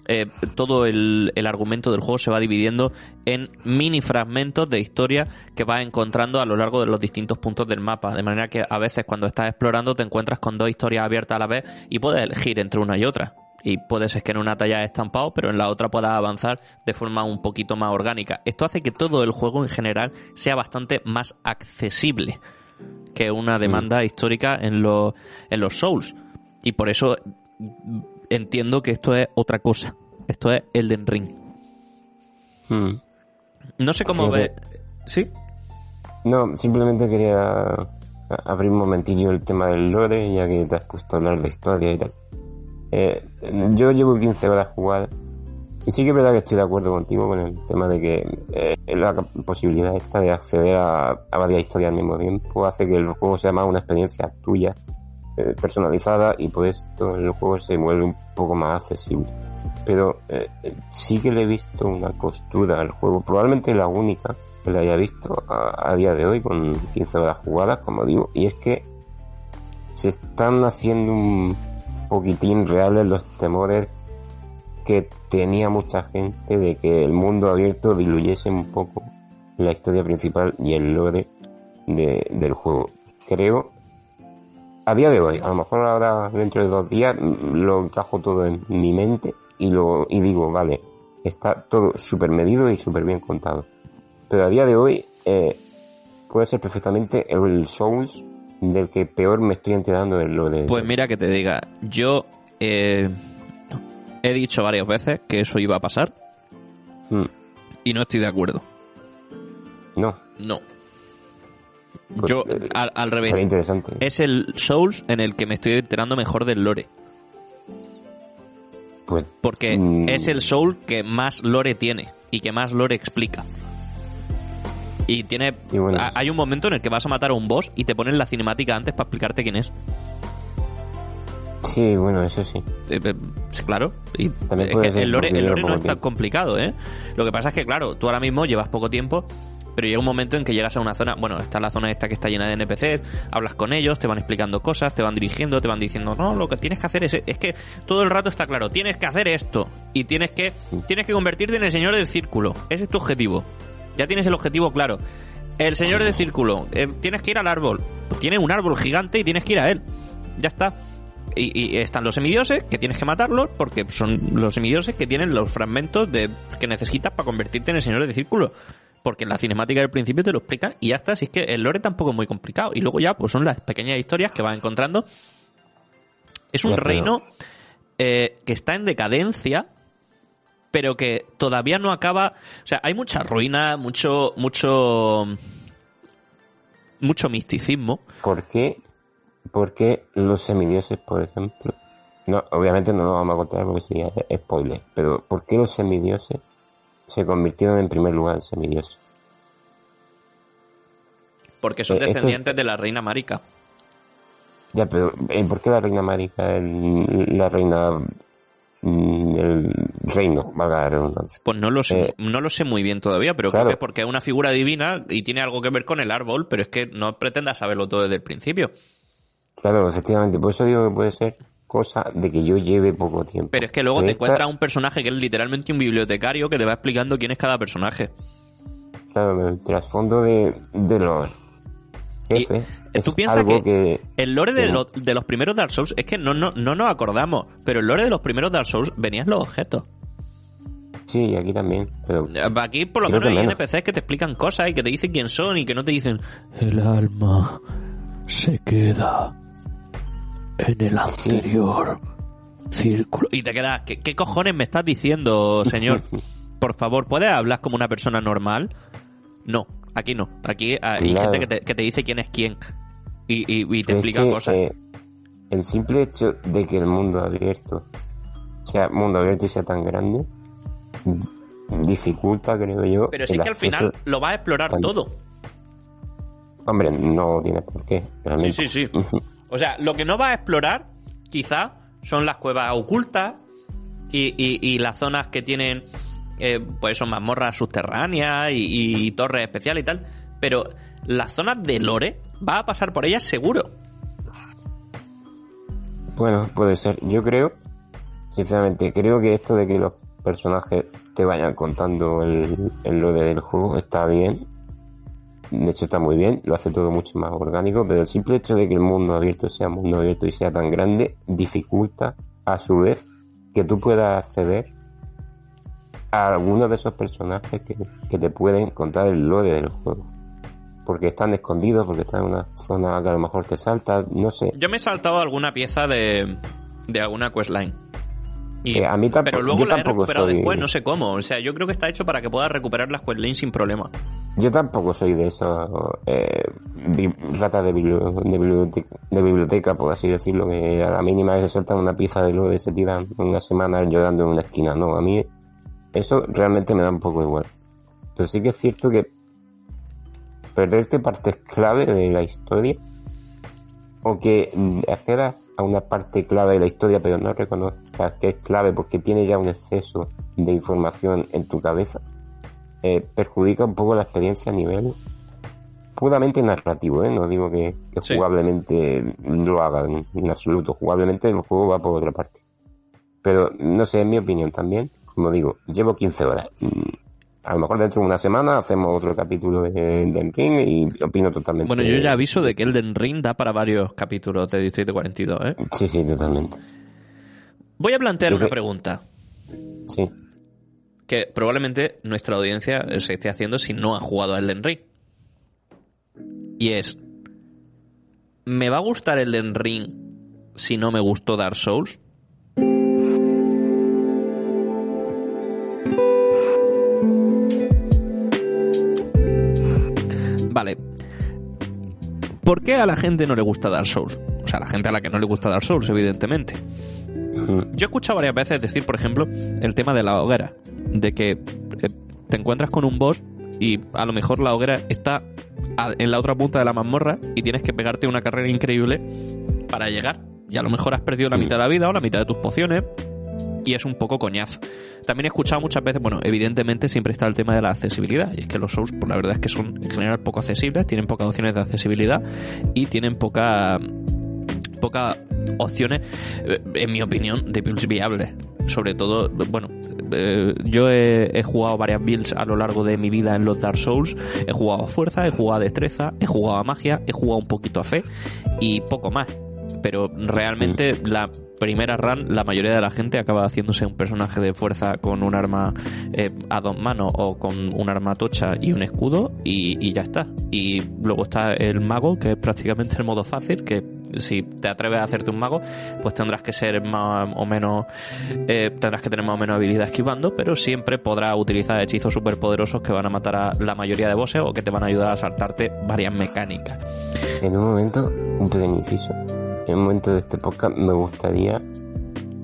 eh, todo el, el argumento del juego se va dividiendo en mini fragmentos de historia que vas encontrando a lo largo de los distintos puntos del mapa. De manera que a veces cuando estás explorando te encuentras con dos historias abiertas a la vez y puedes elegir entre una y otra. Y puede ser que en una hayas estampado, pero en la otra puedas avanzar de forma un poquito más orgánica. Esto hace que todo el juego en general sea bastante más accesible que una demanda histórica en los, en los Souls. Y por eso mm, entiendo que esto es otra cosa. Esto es Elden Ring. Mm. No sé cómo ve. ¿Sí? No, simplemente quería abrir un momentillo el tema del lore, ya que te has puesto a hablar de historia y tal. Eh, yo llevo 15 horas jugadas y sí que es verdad que estoy de acuerdo contigo con el tema de que eh, la posibilidad esta de acceder a, a, varias historias al mismo tiempo hace que el juego sea más una experiencia tuya, eh, personalizada y por esto el juego se vuelve un poco más accesible. Pero eh, sí que le he visto una costura al juego, probablemente la única que le haya visto a, a día de hoy con 15 horas jugadas, como digo, y es que se están haciendo un poquitín reales los temores que tenía mucha gente de que el mundo abierto diluyese un poco la historia principal y el lore de, del juego. Creo, a día de hoy, a lo mejor ahora dentro de dos días lo encajo todo en mi mente y lo y digo, vale, está todo súper medido y súper bien contado. Pero a día de hoy eh, puede ser perfectamente el Souls del que peor me estoy enterando del lore. Pues mira que te diga, yo eh, he dicho varias veces que eso iba a pasar Mm, y no estoy de acuerdo. no, No. Pues, Yo, eh, al, revés, interesante. es el Souls en el que me estoy enterando mejor del lore. Pues Porque Mm. es el Soul que más lore tiene y que más lore explica. Y tiene. Y bueno. ha- Hay un momento en el que vas a matar a un boss y te ponen la cinemática antes para explicarte quién es. sí, bueno, eso sí. Eh, eh, claro. Y También es que el lore, el lore no es tan complicado, ¿eh? Lo que pasa es que, claro, tú ahora mismo llevas poco tiempo, pero llega un momento en que llegas a una zona, bueno, está la zona esta que está llena de NPCs, hablas con ellos, te van explicando cosas, te van dirigiendo, te van diciendo, no, lo que tienes que hacer es, es que todo el rato está claro, tienes que hacer esto y tienes que, tienes que convertirte en el señor del círculo. Ese es tu objetivo. Ya tienes el objetivo claro. El señor del círculo, eh, tienes que ir al árbol. Tiene un árbol gigante y tienes que ir a él. Ya está. Y, y están los semidioses que tienes que matarlos porque son los semidioses que tienen los fragmentos de que necesitas para convertirte en el señor del círculo. Porque en la cinemática del principio te lo explican y ya está. Así es que el lore tampoco es muy complicado. Y luego ya, pues son las pequeñas historias que vas encontrando. Es un reino eh, que está en decadencia, pero que todavía no acaba. O sea, hay mucha ruina, mucho, mucho, mucho misticismo. ¿Por qué, por qué los semidioses, por ejemplo? No, obviamente no lo vamos a contar porque sería spoiler, pero ¿por qué los semidioses se convirtieron en primer lugar en semidioses? Porque son Eh, esto- descendientes de la reina Marika. Ya, pero ¿eh, ¿por qué la reina Márica es la reina mm, del reino, valga la redundancia? Pues no lo sé, Eh, no lo sé muy bien todavía, pero claro. creo que es porque es una figura divina y tiene algo que ver con el árbol, pero es que no pretendas saberlo todo desde el principio. Claro, efectivamente, por eso digo que puede ser cosa de que yo lleve poco tiempo. Pero es que luego te esta- encuentras un personaje que es literalmente un bibliotecario que te va explicando quién es cada personaje. Claro, el trasfondo de, de los Y, jefes eh, ¿tú es piensas algo que que... El lore de, los, de los primeros Dark Souls es que no, no, no nos acordamos, pero el lore de los primeros Dark Souls venían los objetos. Sí, aquí también, pero... Aquí por lo menos hay menos. NPCs que te explican cosas y que te dicen quién son y que no te dicen el alma se queda en el anterior círculo. Y te quedas, ¿qué, qué cojones me estás diciendo, señor? (laughs) Por favor, ¿puedes hablar como una persona normal? No, aquí no. Aquí hay Claro. gente que te, que te dice quién es quién. Y, y- y te explica que, cosas. eh, el simple hecho de que el mundo abierto sea mundo abierto y sea tan grande dificulta, creo yo. Pero sí el que al final lo vas a explorar todo. Hombre, no tiene por qué, Sí, realmente. sí, sí. (laughs) O sea, lo que no vas a explorar, quizá, son las cuevas ocultas y, las zonas que tienen, eh, pues son mazmorras subterráneas y, torres especiales y tal. Pero las zonas de lore, vas a pasar por ellas seguro. Bueno, puede ser. Yo creo, sinceramente, creo que esto de que los personajes te vayan contando el, el lore del juego está bien. De hecho, está muy bien, lo hace todo mucho más orgánico, pero el simple hecho de que el mundo abierto sea mundo abierto y sea tan grande dificulta, a su vez, que tú puedas acceder a algunos de esos personajes que, que te pueden contar el lore del juego. Porque están escondidos, porque están en una zona que a lo mejor te salta, no sé. Yo me he saltado alguna pieza de, de alguna questline. Y, Eh, a mí tampoco- pero luego yo la he recuperado soy- después, no sé cómo. O sea, yo creo que está hecho para que puedas recuperar las questlines sin problema. Yo tampoco soy de esos eh, ratas de, biblioteca, de, biblioteca, por así decirlo, que a la mínima que se sueltan una pieza de lo de se tiran una semana llorando en una esquina. No, a mí eso realmente me da un poco igual. Pero sí que es cierto que perderte partes clave de la historia o que accedas a una parte clave de la historia pero no reconozcas que es clave porque tiene ya un exceso de información en tu cabeza eh, perjudica un poco la experiencia a nivel puramente narrativo, ¿eh? no digo que, jugablemente lo hagan en absoluto, jugablemente el juego va por otra parte. Pero no sé, en mi opinión también, como digo, llevo 15 horas. A lo mejor dentro de una semana hacemos otro capítulo de Elden Ring y opino totalmente. Bueno, yo ya aviso de que Elden Ring da para varios capítulos de Distrito 42, ¿eh? Sí, sí, totalmente. Voy a plantear una pregunta. Sí que probablemente nuestra audiencia se esté haciendo si no ha jugado a Elden Ring. Y es, ¿me va a gustar Elden Ring si no me gustó Dark Souls? ¿Por qué a la gente no le gusta Dark Souls? O sea, a la gente a la que no le gusta Dark Souls, evidentemente. Yo he escuchado varias veces decir, por ejemplo, el tema de la hoguera de que eh, te encuentras con un boss y a lo mejor la hoguera está en la otra punta de la mazmorra y tienes que pegarte una carrera increíble para llegar. Y a lo mejor has perdido la mitad de la vida o la mitad de tus pociones y es un poco coñazo. También he escuchado muchas veces, bueno, evidentemente siempre está el tema de la accesibilidad, y es que los Souls, pues la verdad es que son en general poco accesibles, tienen pocas opciones de accesibilidad y tienen poca pocas opciones, eh, en mi opinión, de builds viables. Sobre todo, bueno, eh, yo he, jugado varias builds a lo largo de mi vida en los Dark Souls. He jugado a fuerza, he jugado a destreza, he jugado a magia, he jugado un poquito a fe y poco más. Pero realmente mm. la primera run, la mayoría de la gente acaba haciéndose un personaje de fuerza con un arma eh, a dos manos o con un arma tocha y un escudo y, y, ya está. Y luego está el mago, que es prácticamente el modo fácil, que si te atreves a hacerte un mago, pues tendrás que ser más o menos, eh, tendrás que tener más o menos habilidad esquivando, pero siempre podrás utilizar hechizos superpoderosos que van a matar a la mayoría de bosses o que te van a ayudar a saltarte varias mecánicas. En un momento, un pequeño en un momento de este podcast me gustaría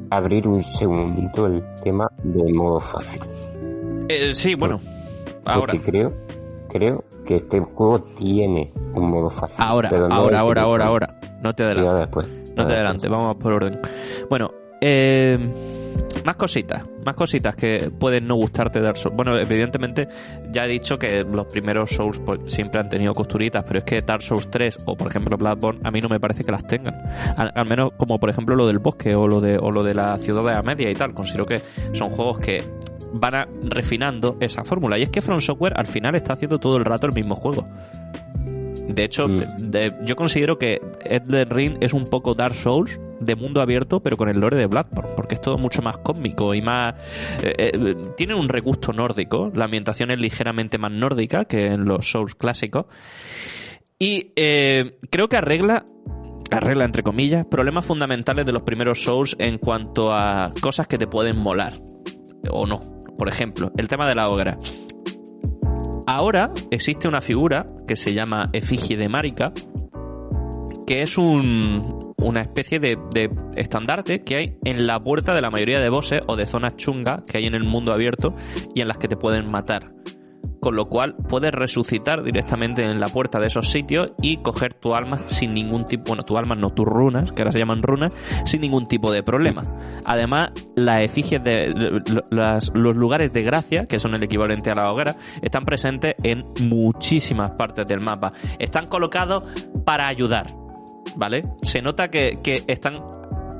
abrir un segundito el tema del modo fácil. Eh, sí, bueno, ahora. creo, creo que este juego tiene un modo fácil. Ahora, ahora, ahora, ahora, ahora. No te adelantes. No te adelantes, vamos por orden. Bueno, eh, más cositas, más cositas que pueden no gustarte de Dark Souls. Bueno, evidentemente ya he dicho que los primeros Souls pues, siempre han tenido costuritas, pero es que Dark Souls 3 o por ejemplo Bloodborne a mí no me parece que las tengan. Al, menos como por ejemplo lo del bosque o lo de, o lo de la ciudad de la media y tal. Considero que son juegos que van a, refinando esa fórmula. Y es que From Software al final está haciendo todo el rato el mismo juego. De hecho, mm. yo considero que Elden Ring es un poco Dark Souls de mundo abierto, pero con el lore de Bloodborne, porque es todo mucho más cósmico y más... Eh, eh, tiene un regusto nórdico, la ambientación es ligeramente más nórdica que en los Souls clásicos. Y eh, creo que arregla arregla entre comillas, problemas fundamentales de los primeros Souls en cuanto a cosas que te pueden molar o no. Por ejemplo, el tema de la hoguera. Ahora existe una figura que se llama Efigie de Marika, que es un, una especie de, de, estandarte que hay en la puerta de la mayoría de bosses o de zonas chungas que hay en el mundo abierto y en las que te pueden matar con lo cual puedes resucitar directamente en la puerta de esos sitios y coger tu alma sin ningún tipo, bueno, tu alma no, tus runas, que ahora se llaman runas, sin ningún tipo de problema. Además, las efigies de los lugares de gracia, que son el equivalente a la hoguera, están presentes en muchísimas partes del mapa. Están colocados para ayudar, ¿vale? Se nota que, que están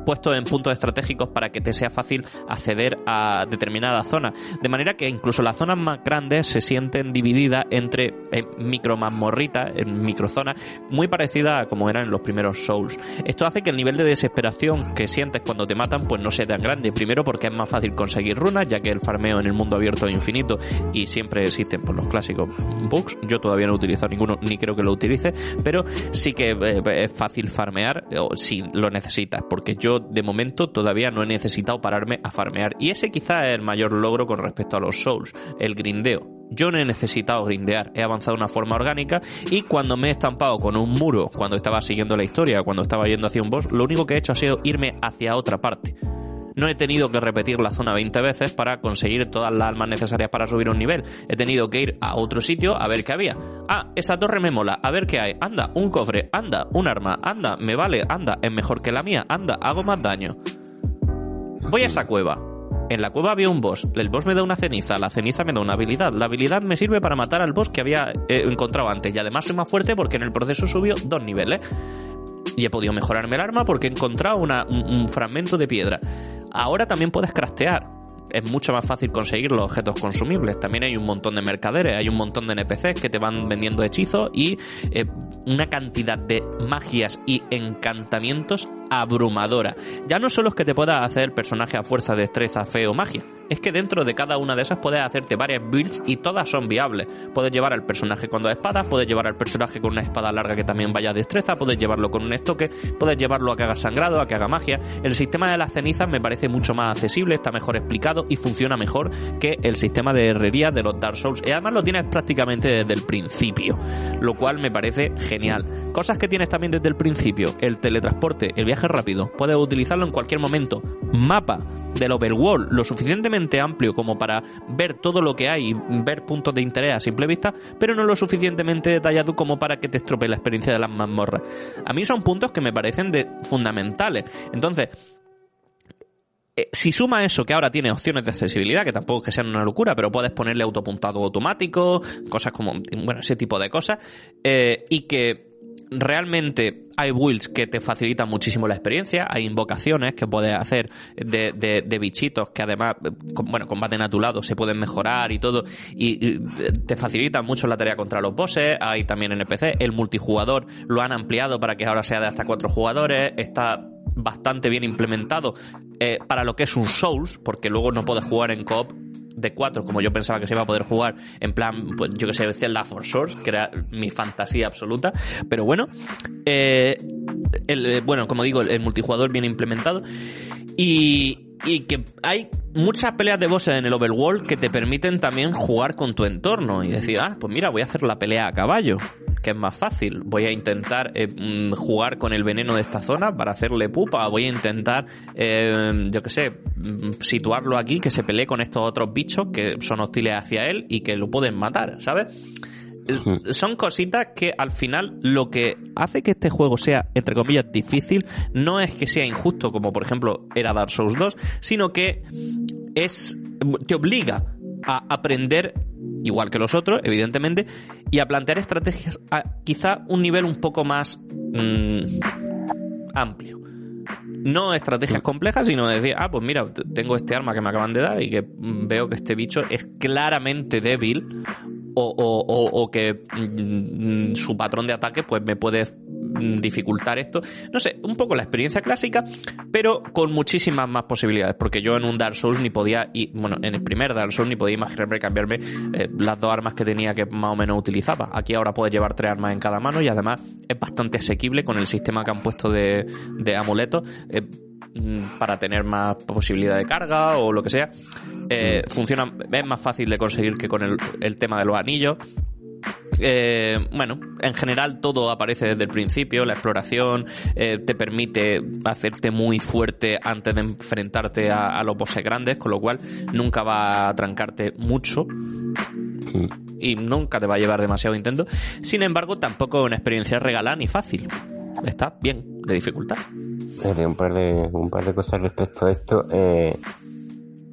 puestos en puntos estratégicos para que te sea fácil acceder a determinada zona. De manera que incluso las zonas más grandes se sienten divididas entre eh, micro mazmorritas, en microzonas, muy parecidas a como eran en los primeros Souls. Esto hace que el nivel de desesperación que sientes cuando te matan pues no sea tan grande. Primero porque es más fácil conseguir runas, ya que el farmeo en el mundo abierto es infinito y siempre existen por los clásicos bugs. Yo todavía no he utilizado ninguno, ni creo que lo utilice, pero sí que eh, es fácil farmear si lo necesitas, porque yo de momento todavía no he necesitado pararme a farmear. Y ese quizá es el mayor logro con respecto a los Souls, el grindeo Yo no he necesitado grindear, he avanzado de una forma orgánica y cuando me he estampado con un muro, cuando estaba siguiendo la historia, cuando estaba yendo hacia un boss, lo único que he hecho ha sido irme hacia otra parte. No he tenido que repetir la zona 20 veces para conseguir todas las almas necesarias para subir un nivel. He tenido que ir a otro sitio a ver qué había. Ah, esa torre me mola, a ver qué hay. Anda, un cofre, anda, un arma, anda, me vale, anda, es mejor que la mía, anda, hago más daño. Voy a esa cueva. En la cueva había un boss. El boss me da una ceniza, la ceniza me da una habilidad. La habilidad me sirve para matar al boss que había eh, encontrado antes. Y además soy más fuerte porque en el proceso subió dos niveles. Y he podido mejorarme el arma porque he encontrado un fragmento de piedra. Ahora también puedes craftear. Es mucho más fácil conseguir los objetos consumibles. También hay un montón de mercaderes, hay un montón de NPCs que te van vendiendo hechizos y eh, una cantidad de magias y encantamientos abrumadora. Ya no solo es que te puedas hacer personaje a fuerza, destreza, fe o magia. Es que dentro de cada una de esas puedes hacerte varias builds y todas son viables. Puedes llevar al personaje con dos espadas, puedes llevar al personaje con una espada larga que también vaya a destreza, puedes llevarlo con un estoque, puedes llevarlo a que haga sangrado, a que haga magia. El sistema de las cenizas me parece mucho más accesible, está mejor explicado y funciona mejor que el sistema de herrería de los Dark Souls. Y además lo tienes prácticamente desde el principio, lo cual me parece genial. Cosas que tienes también desde el principio, el teletransporte, el viaje rápido, puedes utilizarlo en cualquier momento. Mapa del overworld lo suficientemente amplio como para ver todo lo que hay y ver puntos de interés a simple vista, pero no lo suficientemente detallado como para que te estropee la experiencia de las mazmorras. A mí son puntos que me parecen de fundamentales. Entonces, eh, si suma eso que ahora tiene opciones de accesibilidad, que tampoco es que sean una locura, pero puedes ponerle autopuntado automático, cosas como, bueno, ese tipo de cosas, eh, y que realmente hay builds que te facilitan muchísimo la experiencia, hay invocaciones que puedes hacer de, de- de bichitos que además, eh, bueno, combaten a tu lado, se pueden mejorar y todo, y, y, eh, te facilitan mucho la tarea contra los bosses, hay también NPC, el multijugador lo han ampliado para que ahora sea de hasta cuatro jugadores, está bastante bien implementado eh, para lo que es un Souls, porque luego no puedes jugar en coop de cuatro, como yo pensaba que se iba a poder jugar, en plan, pues yo que sé, Zelda for Source, que era mi fantasía absoluta, pero bueno, eh, eh, bueno, como digo, el, el multijugador bien implementado. Y, y que hay muchas peleas de bosses en el overworld que te permiten también jugar con tu entorno y decir, ah, pues mira, voy a hacer la pelea a caballo que es más fácil. Voy a intentar eh, mm, jugar con el veneno de esta zona para hacerle pupa. Voy a intentar, eh, yo qué sé, mm, situarlo aquí, que se pelee con estos otros bichos que son hostiles hacia él y que lo pueden matar, ¿sabes? Eh, Son cositas que al final lo que hace que este juego sea, entre comillas, difícil, no es que sea injusto, como por ejemplo era Dark Souls 2, sino que es te obliga a aprender igual que los otros, evidentemente, y a plantear estrategias a quizá un nivel un poco más mm, amplio. No estrategias complejas, sino decir, ah, pues mira, tengo este arma que me acaban de dar y que mm, veo que este bicho es claramente débil o, o- o- o que mm, su patrón de ataque pues me puede mm, dificultar esto. No sé, un poco la experiencia clásica, pero con muchísimas más posibilidades, porque yo en un Dark Souls ni podía, y bueno, en el primer Dark Souls ni podía imaginarme cambiarme eh, las dos armas que tenía que más o menos utilizaba. Aquí ahora puedes llevar tres armas en cada mano y además es bastante asequible con el sistema que han puesto de, de amuletos. eh, mm, para tener más posibilidad de carga o lo que sea. Eh, funciona, es más fácil de conseguir que con el, el tema de los anillos. Eh, bueno, en general todo aparece desde el principio, la exploración eh, te permite hacerte muy fuerte antes de enfrentarte a, los bosses grandes, con lo cual nunca va a trancarte mucho y nunca te va a llevar demasiado intento. Sin embargo, tampoco es una experiencia regalada ni fácil. Está bien de dificultad. Un par de, un par de cosas respecto a esto. Eh,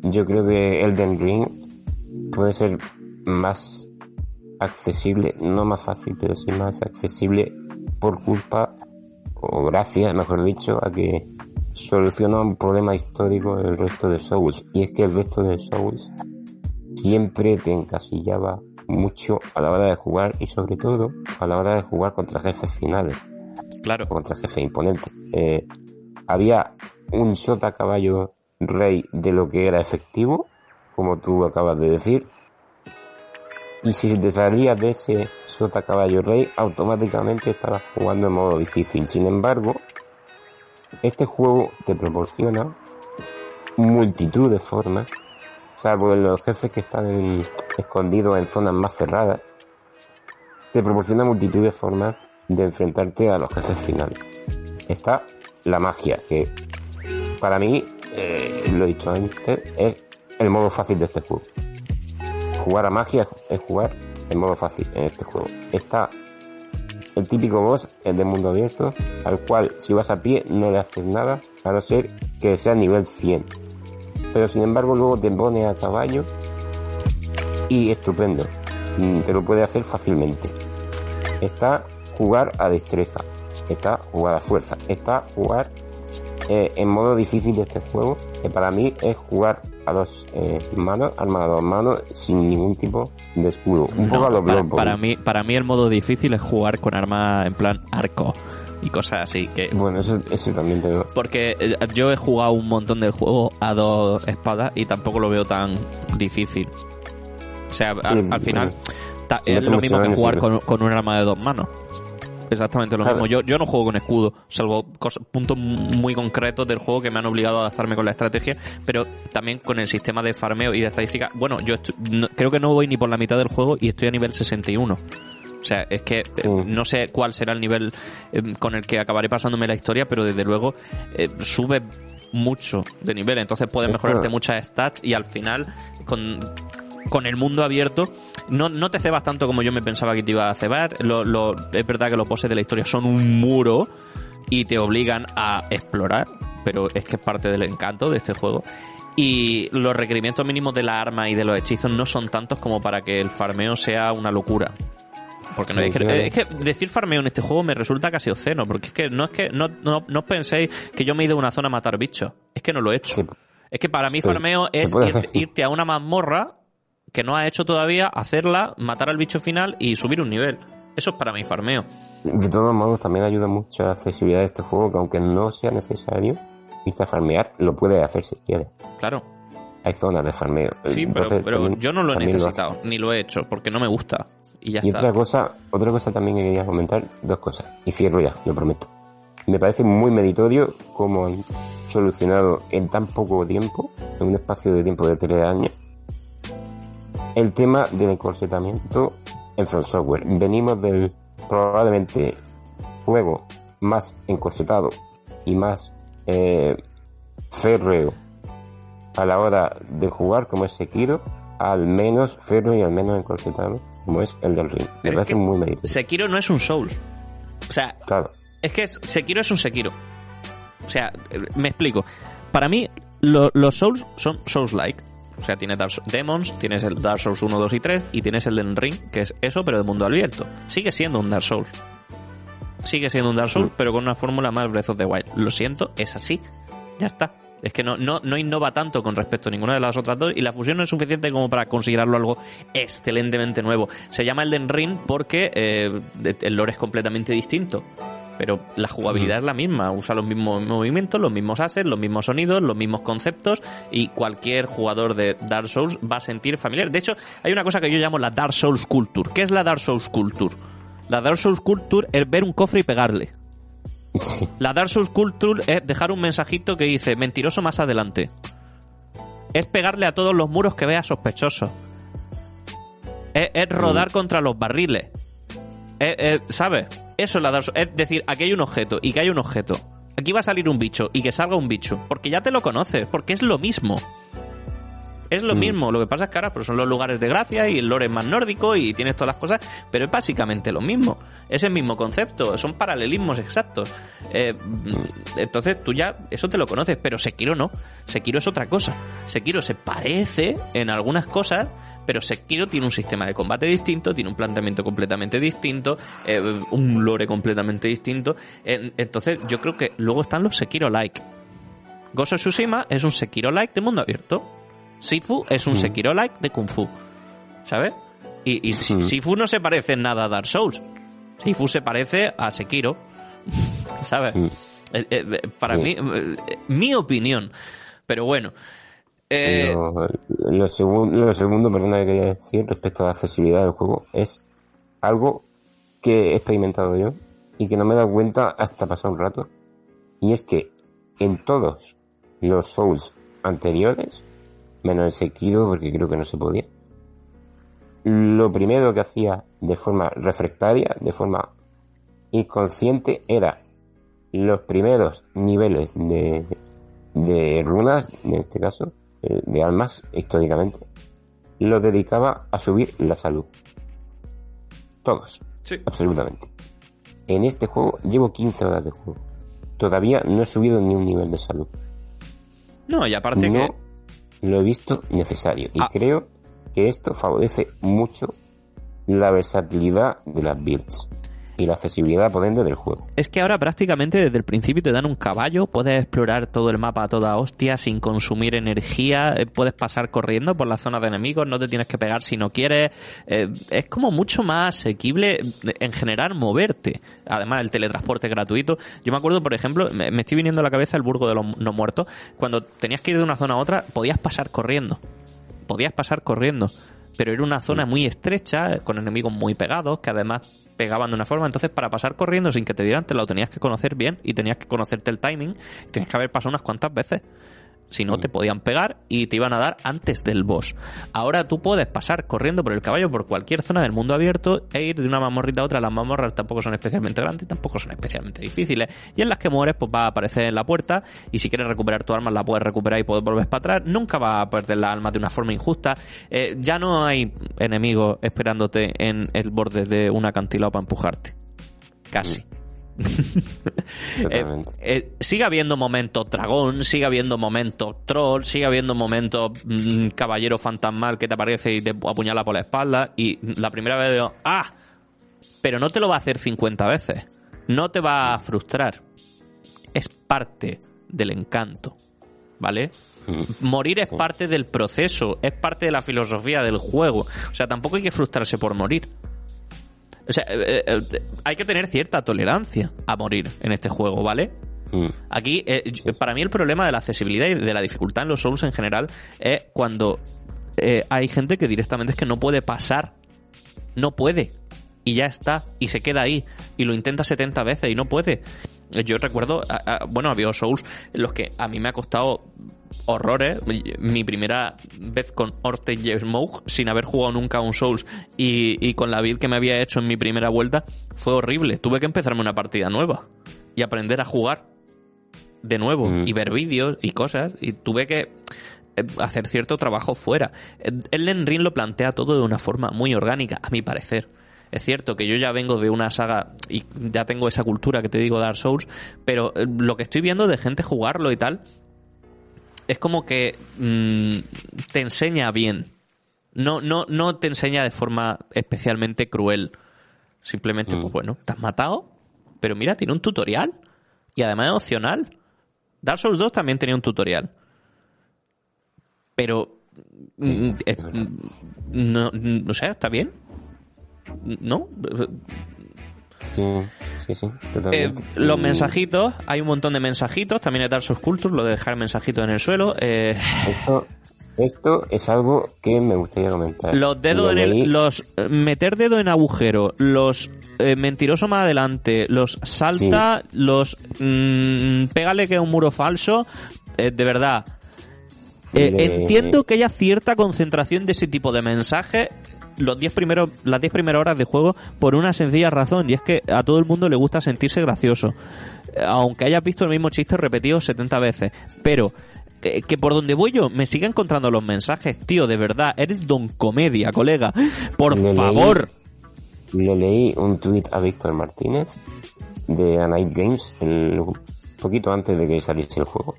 yo creo que Elden Ring puede ser más accesible, no más fácil, pero sí más accesible por culpa, o gracias, mejor dicho, a que soluciona un problema histórico el resto de Souls. Y es que el resto de Souls siempre te encasillaba mucho a la hora de jugar y sobre todo a la hora de jugar contra jefes finales Claro. contra jefe imponente. Eh, había un sota caballo rey de lo que era efectivo, como tú acabas de decir, y si te salías de ese sota caballo rey, automáticamente estabas jugando en modo difícil. Sin embargo, este juego te proporciona multitud de formas, salvo en los jefes que están en, escondido en zonas más cerradas, te proporciona multitud de formas de enfrentarte a los jefes finales. Está la magia, que para mí, eh, lo he dicho antes, es el modo fácil de este juego. Jugar a magia es jugar en modo fácil en este juego. Está el típico boss es de mundo abierto, al cual si vas a pie no le haces nada, a no ser que sea nivel 100. Pero sin embargo luego te pone a caballo y estupendo. Mm, te lo puede hacer fácilmente. Está jugar a destreza. Está jugar a fuerza. Está jugar eh, en modo difícil de este juego, que para mí es jugar a dos eh, manos, arma a dos manos, sin ningún tipo de escudo. Un poco a lo para, para mí, para mí el modo difícil es jugar con arma en plan arco y cosas así. que Bueno, eso, eso también te lo... Porque eh, yo he jugado un montón de juegos a dos espadas y tampoco lo veo tan difícil. O sea, al, Sí, al final ta- es lo mismo que jugar con, con un arma de dos manos. Exactamente lo mismo. Yo, yo no juego con escudo, salvo puntos muy concretos del juego que me han obligado a adaptarme con la estrategia, pero también con el sistema de farmeo y de estadística. Bueno, yo no- creo que no voy ni por la mitad del juego y estoy a nivel 61. O sea, es que eh, no sé cuál será el nivel eh, con el que acabaré pasándome la historia, pero desde luego eh, sube mucho de nivel, entonces puedes Es mejorarte muchas stats y al final con, con el mundo abierto no, no te cebas tanto como yo me pensaba que te iba a cebar. Lo, lo- es verdad que los bosses de la historia son un muro y te obligan a explorar, pero es que es parte del encanto de este juego. Y los requerimientos mínimos de la arma y de los hechizos no son tantos como para que el farmeo sea una locura. Porque no, Sí, es, que, claro. es que decir farmeo en este juego me resulta casi obsceno, porque es que no es que no, no, no penséis que yo me he ido a una zona a matar bichos. Es que no lo he hecho. Sí. Es que para mí Sí, farmeo es irte a una mazmorra que no has hecho todavía, hacerla, matar al bicho final y subir un nivel. Eso es para mí farmeo. De todos modos, también ayuda mucho a la accesibilidad de este juego, que aunque no sea necesario irte a farmear, lo puedes hacer si quieres. Claro. Hay zonas de farmeo. Sí, pero, Entonces, pero también- yo no lo he necesitado, ni lo he hecho, porque no me gusta. Y ya Y está. otra cosa, otra cosa también que quería comentar, dos cosas. Y cierro ya, lo prometo. Me parece muy meritorio cómo han solucionado en tan poco tiempo, en un espacio de tiempo de tres años, el tema del encorsetamiento en From Software. Venimos del probablemente juego más encorsetado y más eh, férreo a la hora de jugar como es Sekiro, al menos férreo y al menos encorsetado como es el del ring. Me parece muy meritorio. Sekiro no es un Souls. O sea, Claro. es que es- Sekiro es un Sekiro. O sea, me explico. Para mí, lo- los Souls son Souls-like. O sea, tienes Dark Souls- Demons, tienes el Dark Souls 1, 2 y 3, y tienes el del Ring, que es eso, pero de mundo abierto. Sigue siendo un Dark Souls. Sigue siendo un Dark Souls, Mm. pero con una fórmula más Breath of the Wild. Lo siento, es así. Ya está. Es que no, no, no innova tanto con respecto a ninguna de las otras dos y la fusión no es suficiente como para considerarlo algo excelentemente nuevo. Se llama Elden Ring porque eh, el lore es completamente distinto. Pero la jugabilidad es la misma, usa los mismos movimientos, los mismos assets, los mismos sonidos, los mismos conceptos y cualquier jugador de Dark Souls va a sentir familiar. De hecho, hay una cosa que yo llamo la Dark Souls Culture. ¿Qué es la Dark Souls Culture? La Dark Souls Culture es ver un cofre y pegarle. Sí. La Dark Souls Culture es dejar un mensajito que dice mentiroso más adelante. Es pegarle a todos los muros que veas sospechosos. Es, es rodar contra los barriles. Es- es- ¿Sabes? Eso es la. Es decir, aquí hay un objeto y que hay un objeto. Aquí va a salir un bicho y que salga un bicho. Porque ya te lo conoces, porque es lo mismo. Es lo Mm. mismo, lo que pasa es que ahora pues, son los lugares de gracia y el lore es más nórdico y tienes todas las cosas, pero es básicamente lo mismo. Es el mismo concepto, son paralelismos exactos. Eh, entonces tú ya eso te lo conoces, pero Sekiro no. Sekiro es otra cosa. Sekiro se parece en algunas cosas, pero Sekiro tiene un sistema de combate distinto, tiene un planteamiento completamente distinto, eh, un lore completamente distinto. En- entonces yo creo que luego están los Sekiro-like. Ghost of Tsushima es un Sekiro-like de mundo abierto. Sifu es un Mm. Sekiro-like de Kung Fu. ¿Sabes? Y, y Si- Mm. Sifu no se parece en nada a Dark Souls. Sifu se parece a Sekiro. (laughs) ¿Sabes? Mm. Eh, eh, para Sí. mí, mi opinión. Pero bueno. Eh, Lo, lo lo segundo, perdona que quería decir respecto a la accesibilidad del juego es algo que he experimentado yo y que no me he dado cuenta hasta pasar un rato. Y es que en todos los Souls anteriores, menos el Sekiro porque creo que no se podía, lo primero que hacía de forma refractaria, de forma inconsciente, era los primeros niveles de, de runas, en este caso, de almas, históricamente, los dedicaba a subir la salud. Todos. Sí. Absolutamente. En este juego llevo 15 horas de juego. Todavía no he subido ni un nivel de salud. No, y aparte no que... lo he visto necesario. Y Ah. creo que esto favorece mucho la versatilidad de las builds y la accesibilidad por ende del juego. Es que ahora prácticamente desde el principio te dan un caballo, puedes explorar todo el mapa a toda hostia sin consumir energía, eh, puedes pasar corriendo por las zonas de enemigos, no te tienes que pegar si no quieres. eh, es como mucho más asequible en general moverte. Además, el teletransporte gratuito. Yo me acuerdo, por ejemplo, me, me estoy viniendo a la cabeza el Burgo de los No Muertos. Cuando tenías que ir de una zona a otra, podías pasar corriendo. Podías pasar corriendo. Pero era una zona muy estrecha, eh, con enemigos muy pegados, que además pegaban de una forma. Entonces, para pasar corriendo sin que te dieran, te lo tenías que conocer bien y tenías que conocerte el timing. Tenías que haber pasado unas cuantas veces. Si no, te podían pegar y te iban a dar antes del boss. Ahora tú puedes pasar corriendo por el caballo por cualquier zona del mundo abierto e ir de una mamorrita a otra. Las mamorras tampoco son especialmente grandes y tampoco son especialmente difíciles. Y en las que mueres, pues va a aparecer en la puerta. Y si quieres recuperar tu arma, la puedes recuperar y puedes volver para atrás. Nunca vas a perder la alma de una forma injusta. Eh, ya no hay enemigos esperándote en el borde de un acantilado para empujarte. Casi. (laughs) Eh, eh, sigue habiendo momentos dragón, sigue habiendo momentos troll, sigue habiendo momentos mm, caballero fantasmal que te aparece y te apuñala por la espalda. Y la primera vez digo, ¡ah! Pero no te lo va a hacer 50 veces. No te va a frustrar. Es parte del encanto. ¿Vale? Mm. Morir es parte del proceso, es parte de la filosofía del juego. O sea, tampoco hay que frustrarse por morir. O sea, eh, eh, eh, hay que tener cierta tolerancia a morir en este juego, ¿vale? Mm. Aquí, eh, para mí el problema de la accesibilidad y de la dificultad en los Souls en general es cuando hay gente que directamente es que no puede pasar. No puede. Y ya está. Y se queda ahí. Y lo intenta 70 veces y no puede. Yo recuerdo, a- a- bueno, ha habido Souls en los que a mí me ha costado horrores. Mi primera vez con Orte Smoke, sin haber jugado nunca a un Souls y, y con la build que me había hecho en mi primera vuelta, fue horrible. Tuve que empezarme una partida nueva y aprender a jugar de nuevo Mm. y ver vídeos y cosas y tuve que eh, hacer cierto trabajo fuera. Eh, Elden Ring lo plantea todo de una forma muy orgánica, a mi parecer. Es cierto que yo ya vengo de una saga y ya tengo esa cultura que te digo Dark Souls, pero eh, lo que estoy viendo de gente jugarlo y tal es como que mm, te enseña bien. No, no, no te enseña de forma especialmente cruel. Simplemente, Mm. pues bueno, te has matado, pero mira, tiene un tutorial y además es opcional. Dark Souls 2 también tenía un tutorial. Pero mm, eh, es mm, no, no sé, está bien. ¿No? Sí, sí, sí, Eh, los mensajitos, hay un montón de mensajitos, también es Dark Souls Culture, lo de dejar mensajitos en el suelo. eh, Esto, esto es algo que me gustaría comentar. los dedos en el, los eh, meter dedo en agujero, los eh, mentiroso más adelante, los salta, los mm, pégale que es un muro falso, de verdad. Entiendo que haya cierta concentración de ese tipo de mensajes los 10 primeros las 10 primeras horas de juego por una sencilla razón y es que a todo el mundo le gusta sentirse gracioso. Eh, Aunque hayas visto el mismo chiste repetido 70 veces, pero eh, que por donde voy yo me siga encontrando los mensajes, tío, de verdad, eres don comedia, colega. Por Le leí- favor. Le leí un tweet a Víctor Martínez de A Night Games el- un poquito antes de que saliese el juego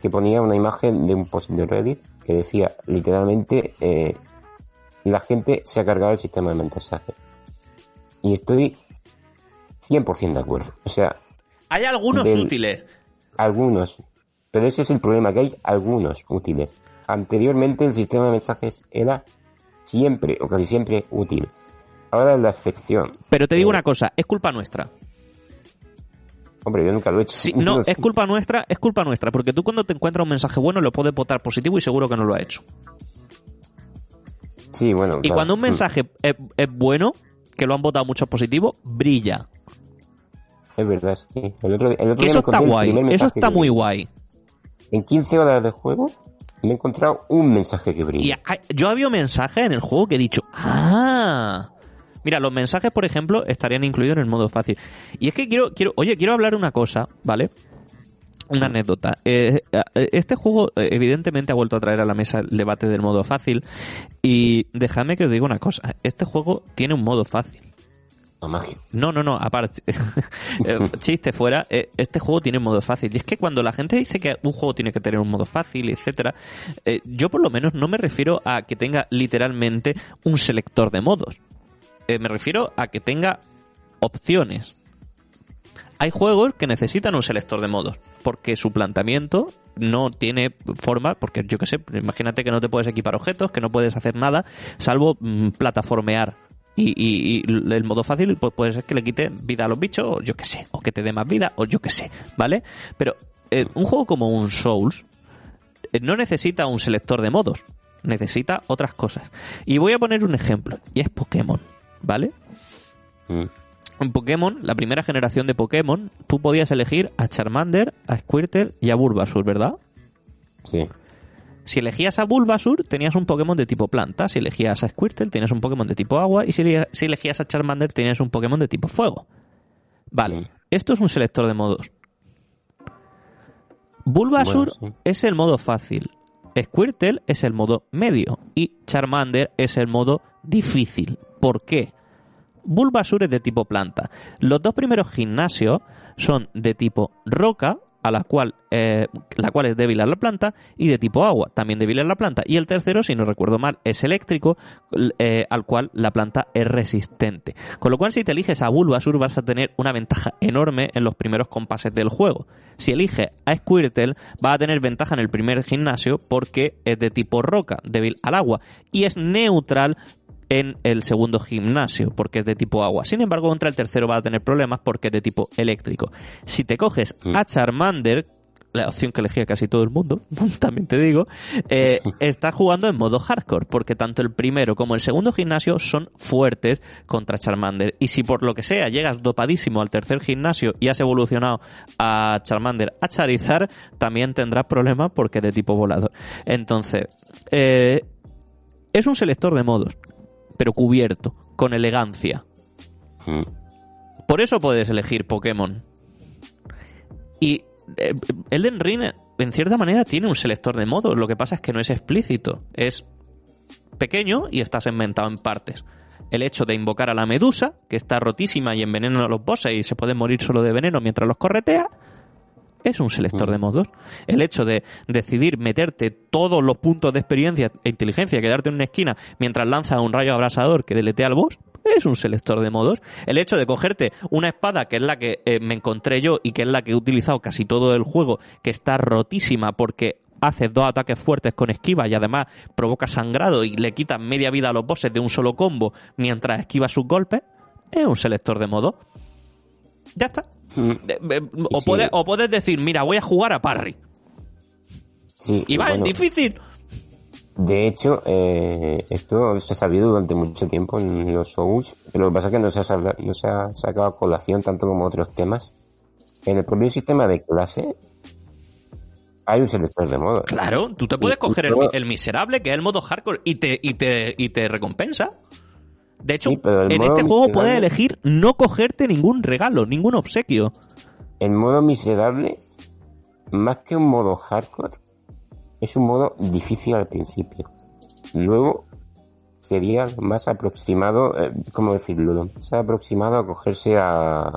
que ponía una imagen de un post de Reddit que decía literalmente eh, la gente se ha cargado el sistema de mensaje y estoy 100% de acuerdo o sea Hay algunos del- útiles. algunos pero ese es el problema que hay algunos útiles anteriormente el sistema de mensajes era siempre o casi siempre útil ahora es la excepción Pero te digo Eh, una cosa, es culpa nuestra. Hombre, yo nunca lo he hecho. Sí, no, (laughs) es culpa nuestra, es culpa nuestra, porque tú cuando te encuentras un mensaje bueno lo puedes votar positivo y seguro que no lo ha hecho. Sí, bueno. Y claro. cuando un mensaje es, es bueno, que lo han votado muchos positivos, brilla. Es verdad, sí. El otro, el otro Que día eso está guay, eso está muy guay. En 15 horas de juego, me he encontrado un mensaje que brilla. Y hay- yo había mensajes en el juego que he dicho, ah, mira, los mensajes, por ejemplo, estarían incluidos en el modo fácil. Y es que quiero, quiero, oye, quiero hablar una cosa, ¿vale? Una anécdota. Eh, eh, este juego, eh, evidentemente, ha vuelto a traer a la mesa el debate del modo fácil. Y dejadme que os diga una cosa. Este juego tiene un modo fácil. No, no, no, aparte, (laughs) chiste fuera, este juego tiene un modo fácil. Y es que cuando la gente dice que un juego tiene que tener un modo fácil, etcétera, eh, yo por lo menos no me refiero a que tenga literalmente un selector de modos. Eh, me refiero a que tenga opciones. Hay juegos que necesitan un selector de modos, porque su planteamiento no tiene forma, porque yo qué sé, imagínate que no te puedes equipar objetos, que no puedes hacer nada, salvo mm, plataformear. Y, y- y el modo fácil pues puede ser que le quite vida a los bichos, o yo qué sé, o que te dé más vida, o yo qué sé, ¿vale? Pero eh, un juego como un Souls eh, no necesita un selector de modos, necesita otras cosas. Y voy a poner un ejemplo, y es Pokémon, ¿vale? Mm. En Pokémon, la primera generación de Pokémon, tú podías elegir a Charmander, a Squirtle y a Bulbasaur, ¿verdad? Sí. Si elegías a Bulbasaur, tenías un Pokémon de tipo planta. Si elegías a Squirtle, tenías un Pokémon de tipo agua. Y si, ele- si elegías a Charmander, tenías un Pokémon de tipo fuego. Vale, esto es un selector de modos. Bueno, sí. es el modo fácil. Squirtle es el modo medio. Y Charmander es el modo difícil. ¿Por qué? Bulbasaur es de tipo planta. Los dos primeros gimnasios son de tipo roca, a la cual, eh, la cual es débil a la planta, y de tipo agua, también débil a la planta. Y el tercero, si no recuerdo mal, es eléctrico, eh, al cual la planta es resistente. Con lo cual, si te eliges a Bulbasaur, vas a tener una ventaja enorme en los primeros compases del juego. Si eliges a Squirtle, vas a tener ventaja en el primer gimnasio porque es de tipo roca, débil al agua, y es neutral en el segundo gimnasio, porque es de tipo agua. Sin embargo, contra el tercero va a tener problemas porque es de tipo eléctrico. Si te coges a Charmander, la opción que elegía casi todo el mundo, (laughs) también te digo, eh, (laughs) estás jugando en modo hardcore, porque tanto el primero como el segundo gimnasio son fuertes contra Charmander. Y si por lo que sea llegas dopadísimo al tercer gimnasio y has evolucionado a Charmander a Charizard, también tendrás problemas porque es de tipo volador. Entonces, eh, es un selector de modos, pero cubierto, con elegancia. Mm. Por eso puedes elegir Pokémon. Y eh, Elden Ring, en cierta manera, tiene un selector de modos. Lo que pasa es que no es explícito. Es pequeño y está segmentado en partes. El hecho de invocar a la medusa, que está rotísima y envenena a los bosses y se pueden morir solo de veneno mientras los corretea, es un selector de modos. El hecho de decidir meterte todos los puntos de experiencia e inteligencia, quedarte en una esquina mientras lanza un rayo abrasador que deletea al boss, es un selector de modos. El hecho de cogerte una espada, que es la que eh, me encontré yo y que es la que he utilizado casi todo el juego, que está rotísima porque haces dos ataques fuertes con esquiva y además provoca sangrado y le quitas media vida a los bosses de un solo combo mientras esquiva sus golpes, es un selector de modos. Ya está. Mm. O, Sí. puedes, o puedes decir, mira, voy a jugar a parry. Sí, Y va, es bueno, difícil. De hecho, eh, esto se ha sabido durante mucho tiempo en los Souls, pero lo que pasa es que no se ha, sal- no se ha sacado a colación tanto como otros temas. En el propio sistema de clase hay un selector de modos. Claro, tú te puedes Y- y coger el, el miserable, que es el modo hardcore, y te, y te, y te recompensa. De hecho, Sí, en este juego puedes elegir no cogerte ningún regalo, ningún obsequio. El modo miserable, más que un modo hardcore, es un modo difícil al principio. Luego sería más aproximado, eh, ¿cómo decirlo? Lo Más aproximado a cogerse a,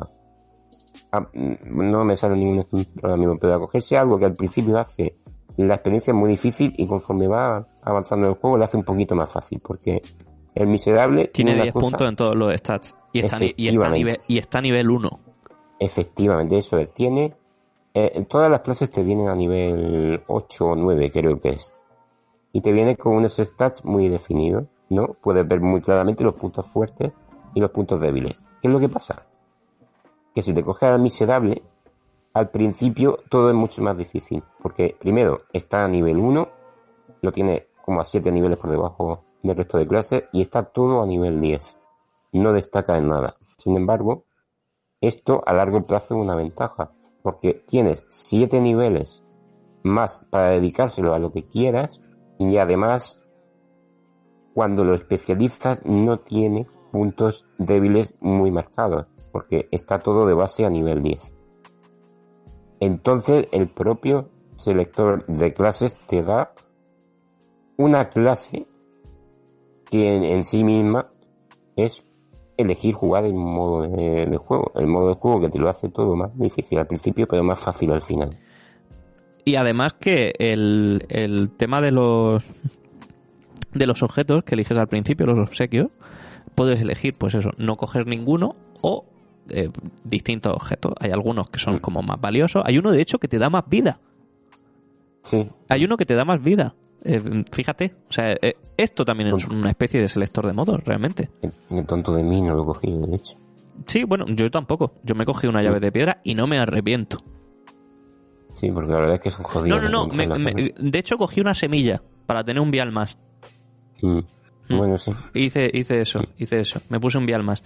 a- No me sale ningún ejemplo ahora mismo, pero a cogerse algo que al principio hace la experiencia muy difícil y conforme va avanzando el juego le hace un poquito más fácil, porque el miserable Tiene una 10 cosa- puntos en todos los stats. Y está, y está, nivel, y está a nivel 1. Efectivamente, eso es. Tiene. eh, todas las clases te vienen a nivel 8 o 9, creo que es. Y te viene con unos stats muy definidos, ¿no? Puedes ver muy claramente los puntos fuertes y los puntos débiles. ¿Qué es lo que pasa? Que si te coges al miserable, al principio todo es mucho más difícil. Porque primero está a nivel 1, lo tiene como a 7 niveles por debajo del resto de clases, y está todo a nivel 10. No destaca en nada. Sin embargo, esto a largo plazo es una ventaja, porque tienes siete niveles más para dedicárselo a lo que quieras y además cuando lo especializas no tiene puntos débiles muy marcados porque está todo de base a nivel 10. Entonces el propio selector de clases te da una clase que en, sí misma es elegir jugar el modo de, juego. El modo de juego que te lo hace todo más difícil al principio, pero más fácil al final. Y además que el, el tema de los de los objetos que eliges al principio, los obsequios, puedes elegir, pues eso, no coger ninguno o eh, distintos objetos. Hay algunos que son mm. como más valiosos. Hay uno, de hecho, que te da más vida. Sí. Hay uno que te da más vida. Eh, fíjate, o sea, eh, esto también es una especie de selector de modos, realmente. El tonto de mí no lo cogí, de hecho. Sí, bueno, yo tampoco. Yo me cogí una llave de piedra y no me arrepiento. Sí, porque la verdad es que es un jodido. No, no, no. de hecho, cogí una semilla para tener un vial más. Mm. Mm. Bueno, sí. Hice, hice eso, hice eso. Me puse un vial más.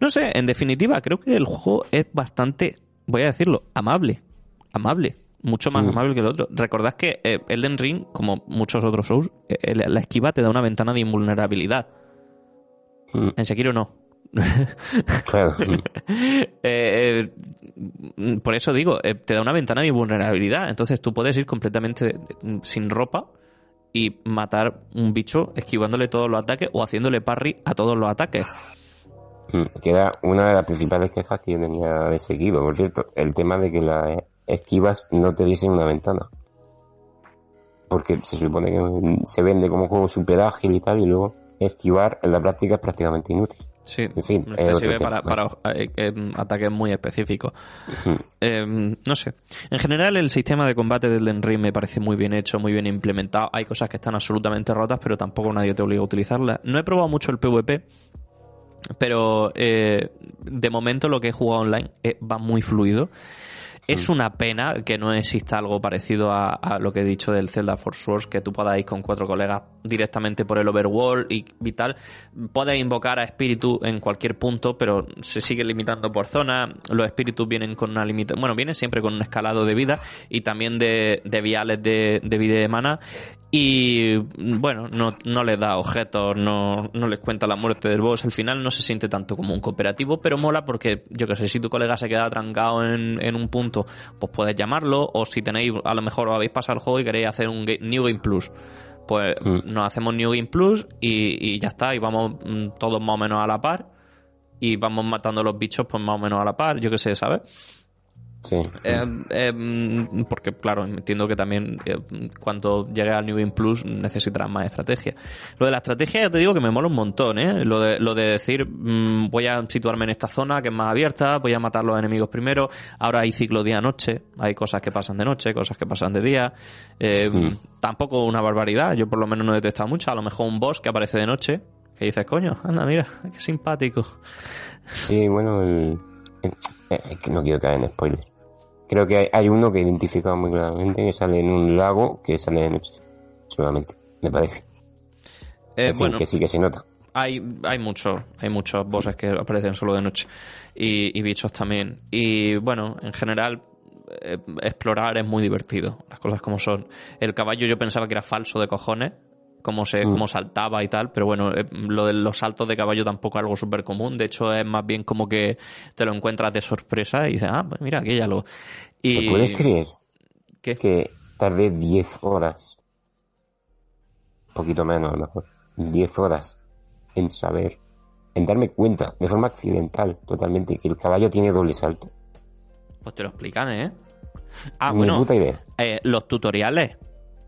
No sé, en definitiva, creo que el juego es bastante, voy a decirlo, amable. Amable mucho más mm. amable que el otro. Recordad que eh, Elden Ring, como muchos otros Souls, eh, la esquiva te da una ventana de invulnerabilidad. Mm. En Sekiro no. (laughs) claro. (laughs) Eh, por eso digo, te da una ventana de invulnerabilidad. Entonces tú puedes ir completamente sin ropa y matar un bicho esquivándole todos los ataques o haciéndole parry a todos los ataques. Mm, Queda una de las principales quejas que yo tenía de seguido, por cierto, el tema de que la esquivas no te dicen una ventana. Porque se supone que se vende como juego super ágil y tal, y luego esquivar en la práctica es prácticamente inútil. Sí, en fin, sirve para, para eh, em, ataques muy específicos. Em, no sé. En general, el sistema de combate del Ring me parece muy bien hecho, muy bien implementado. Hay cosas que están absolutamente rotas, pero tampoco nadie te obliga a utilizarlas. No he probado mucho el PvP, pero eh, de momento lo que he jugado online eh, va muy fluido. Es mm. una pena que no exista algo parecido a, lo que he dicho del Zelda Force Wars, que tú puedas ir con cuatro colegas directamente por el overworld y, vital. Puedes invocar a espíritu en cualquier punto, pero se sigue limitando por zona. Los espíritus vienen con una limitación, bueno, vienen siempre con un escalado de vida y también de, viales de, de vida de mana. Y bueno, no, no les da objetos, no, no les cuenta la muerte del boss. Al final no se siente tanto como un cooperativo, pero mola porque, yo que sé, si tu colega se queda trancado en, en un punto, pues puedes llamarlo. O si tenéis, a lo mejor habéis pasado el juego y queréis hacer un New Game Plus, pues mm. nos hacemos New Game Plus y, y ya está. Y vamos mm, todos más o menos a la par. Y vamos matando los bichos, pues más o menos a la par, yo que sé, ¿sabes? Eh, eh, porque, claro, entiendo que también eh, cuando llegue al New Game Plus necesitarás más estrategia. Lo de la estrategia, ya te digo que me mola un montón, ¿eh? Lo de, lo de decir, mm, voy a situarme en esta zona que es más abierta, voy a matar los enemigos primero. Ahora hay ciclo día-noche, hay cosas que pasan de noche, cosas que pasan de día. Tampoco una barbaridad, yo por lo menos no he detectado mucho. A lo mejor un boss que aparece de noche, que dices, coño, anda, mira, qué simpático. Sí, bueno, no quiero caer en spoilers Creo que hay, uno que identifica muy claramente que sale en un lago que sale de noche. Solamente, me parece. Eh, bueno, que sí que se nota. Hay, hay muchos, hay muchos bosses que aparecen solo de noche. Y, bichos también. Y bueno, en general, eh, explorar es muy divertido. Las cosas como son. El caballo yo pensaba que era falso de cojones cómo, se, mm. saltaba y tal, pero bueno, eh, lo de los saltos de caballo tampoco es algo súper común, de hecho es más bien como que te lo encuentras de sorpresa y dices, ah, pues mira, aquí ya lo... Y... puedes creer que tardé 10 horas, un poquito menos a lo mejor, 10 horas en saber, en darme cuenta de forma accidental totalmente que el caballo tiene doble salto? Pues te lo explican, ¿eh? Ah, bueno, puta idea. Eh, los tutoriales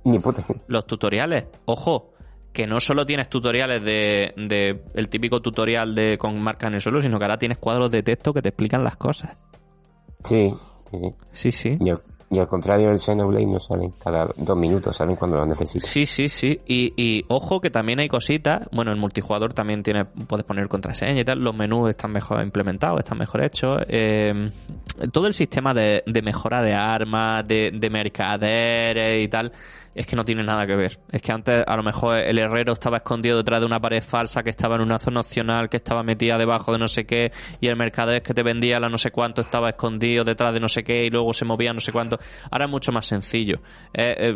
ni puta. Los tutoriales, ojo, que no solo tienes tutoriales de, de, el típico tutorial de con marca en el suelo, sino que ahora tienes cuadros de texto que te explican las cosas. Sí, sí. Sí, sí. Y al contrario, el Xenoblade no salen cada dos minutos, salen cuando lo necesitas. Sí, sí, sí. Y, y, ojo que también hay cositas. Bueno, el multijugador también tiene, puedes poner contraseña y tal. Los menús están mejor implementados, están mejor hechos. Eh, todo el sistema de, de, mejora de armas, de, de mercaderes y tal, es que no tiene nada que ver. Es que antes a lo mejor el herrero estaba escondido detrás de una pared falsa que estaba en una zona opcional, que estaba metida debajo de no sé qué, y el mercader que te vendía la no sé cuánto estaba escondido detrás de no sé qué y luego se movía no sé cuánto. Ahora es mucho más sencillo. Eh, eh,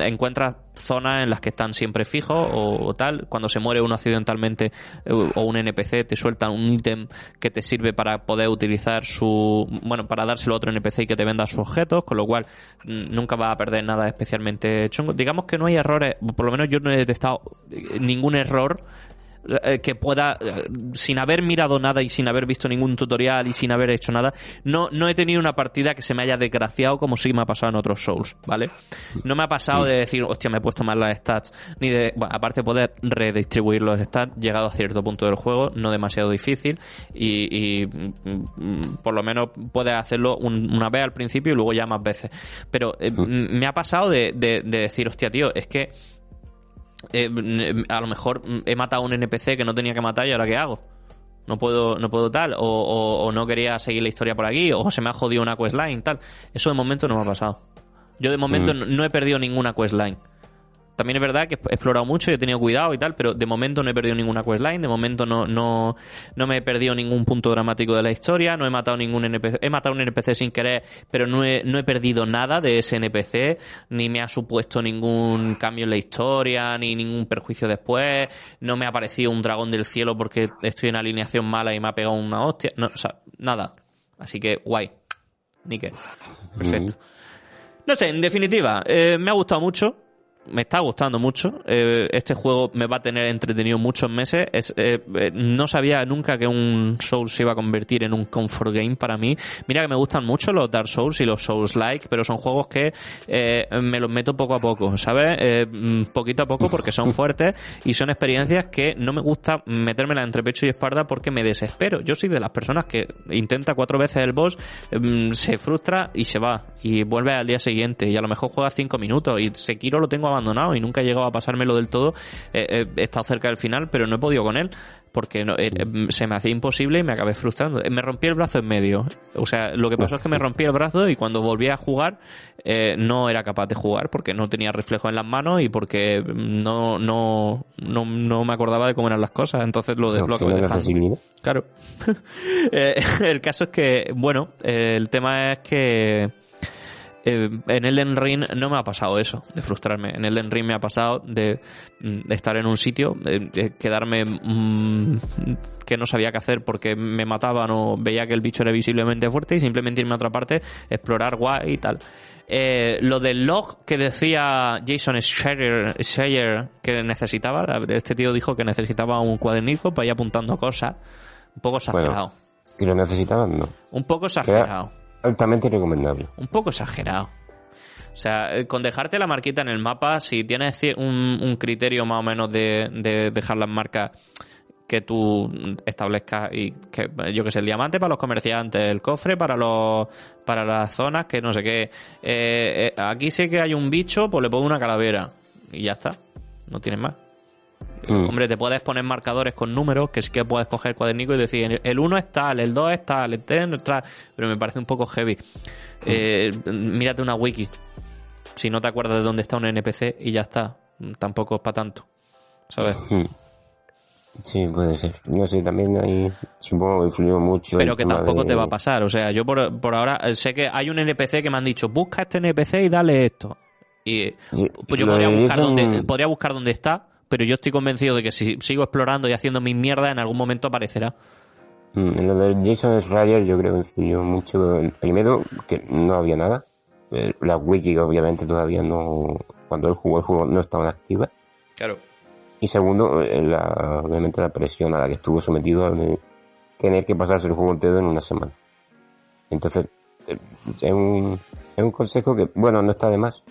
encuentras zonas en las que están siempre fijos o, tal. Cuando se muere uno accidentalmente eh, o un NPC, te sueltan un ítem que te sirve para poder utilizar su. Bueno, para dárselo a otro NPC y que te venda sus objetos, con lo cual nunca vas a perder nada especialmente chungo. Digamos que no hay errores, por lo menos yo no he detectado ningún error eh, que pueda, eh, sin haber mirado nada y sin haber visto ningún tutorial y sin haber hecho nada, no, no he tenido una partida que se me haya desgraciado como sí me ha pasado en otros Souls, ¿vale? No me ha pasado de decir, hostia, me he puesto mal las stats, ni de, bueno, aparte de poder redistribuir los stats, llegado a cierto punto del juego, no demasiado difícil, y, mm, por lo menos puedes hacerlo una vez al principio y luego ya más veces. Pero eh, me ha pasado de, de decir, hostia, tío, es que eh, a lo mejor he matado a un NPC que no tenía que matar y ahora qué hago. No puedo, no puedo tal, o, no quería seguir la historia por aquí, o se me ha jodido una questline, tal. Eso de momento no me ha pasado. Yo de momento mm. no he perdido ninguna questline. También es verdad que he explorado mucho y he tenido cuidado y tal, pero de momento no he perdido ninguna questline, de momento no, no, no me he perdido ningún punto dramático de la historia, no he matado ningún NPC, he matado un NPC sin querer, pero no he, no he perdido nada de ese NPC, ni me ha supuesto ningún cambio en la historia, ni ningún perjuicio después, no me ha aparecido un dragón del cielo porque estoy en alineación mala y me ha pegado una hostia, no, o sea, nada. Así que guay, níquel, perfecto. No sé, en definitiva, eh, me ha gustado mucho me está gustando mucho. Eh, este juego me va a tener entretenido muchos meses. Es, eh, eh, no sabía nunca que un Souls se iba a convertir en un comfort game para mí. Mira que me gustan mucho los Dark Souls y los Souls-like, pero son juegos que me los meto poco a poco, ¿sabes? Mm, poquito a poco porque son (laughs) fuertes y son experiencias que no me gusta metérmela entre pecho y espalda porque me desespero. Yo soy de las personas que intenta cuatro veces el boss, mm, se frustra y se va y vuelve al día siguiente y a lo mejor juega cinco minutos y Sekiro lo tengo abandonado y nunca he llegado a pasármelo del todo. he estado cerca del final, pero no he podido con él porque eh, se me hacía imposible y me acabé frustrando. Me rompí el brazo en medio. O sea, lo que pasó es que me rompí el brazo y cuando volví a jugar eh, no era capaz de jugar porque no tenía reflejo en las manos y porque no, no, no, me acordaba de cómo eran las cosas. Entonces lo. No, claro. (laughs) Eh, el caso es que, bueno, el tema es que eh, en Elden Ring no me ha pasado eso, de frustrarme. En Elden Ring me ha pasado de, mm, estar en un sitio, de, quedarme mm, que no sabía qué hacer porque me mataban o veía que el bicho era visiblemente fuerte y simplemente irme a otra parte, explorar guay y tal. Eh, lo del log que decía Jason Schreier que necesitaba, este tío dijo que necesitaba un cuadernico para ir apuntando cosas. Un poco exagerado. ¿Y lo necesitaban? No. Un poco exagerado. Altamente recomendable. Un poco exagerado. O sea, eh, con dejarte la marquita en el mapa, si tienes un, criterio más o menos de, dejar las marcas que tú establezcas y que yo que sé el diamante para los comerciantes el cofre para los para las zonas que no sé qué eh, eh, aquí sé que hay un bicho pues le pongo una calavera y ya está no tienes más Mm. Hombre, te puedes poner marcadores con números, que sí que puedes coger cuadernico y decir, el 1 es tal, el 2 es tal, el 3 es tal, pero me parece un poco heavy. Mm. Eh, mírate una wiki. Si no te acuerdas de dónde está un NPC y ya está. Tampoco es para tanto. ¿Sabes? Mm. Sí, puede ser. No sé, también ahí supongo que influyó mucho. Pero que tampoco te va a pasar. O sea, yo por, por ahora eh, sé que hay un NPC que me han dicho, busca este NPC y dale esto. Y pues yo podría buscar, dónde, podría buscar dónde está pero yo estoy convencido de que si sigo explorando y haciendo mi mierda, en algún momento aparecerá. Mm, en lo de Jason Schreier yo creo que influyó mucho. Primero, que no había nada. Eh, la wiki obviamente todavía no... Cuando él jugó el juego no estaban activas. Claro. Y segundo, eh, la, obviamente la presión a la que estuvo sometido de tener que pasarse el juego entero en una semana. Entonces, eh, es un, es un consejo que, bueno, no está de más.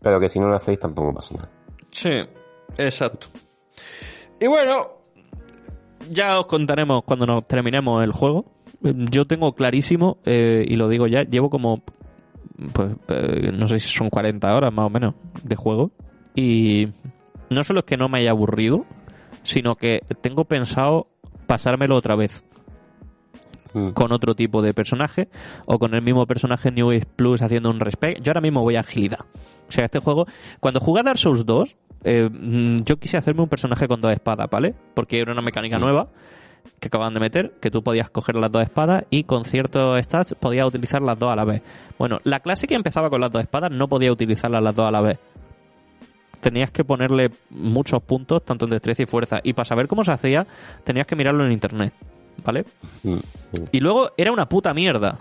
Pero que si no lo hacéis tampoco pasa nada. Sí, Exacto. Y bueno, ya os contaremos cuando nos terminemos el juego. Yo tengo clarísimo, eh, y lo digo ya, llevo como, pues, eh, no sé si son 40 horas más o menos de juego. Y no solo es que no me haya aburrido, sino que tengo pensado pasármelo otra vez. Mm. Con otro tipo de personaje, o con el mismo personaje New Age Plus haciendo un respect. Yo ahora mismo voy a agilidad. O sea, este juego, cuando jugué a Dark Souls 2, eh, mm, yo quise hacerme un personaje con dos espadas, ¿vale? Porque era una mecánica mm. nueva. que acaban de meter, que tú podías coger las dos espadas y con ciertos stats podías utilizar las dos a la vez. Bueno, la clase que empezaba con las dos espadas no podía utilizarlas las dos a la vez. Tenías que ponerle muchos puntos, tanto en destreza y fuerza. Y para saber cómo se hacía, tenías que mirarlo en internet. ¿Vale? Mm. Y luego era una puta mierda.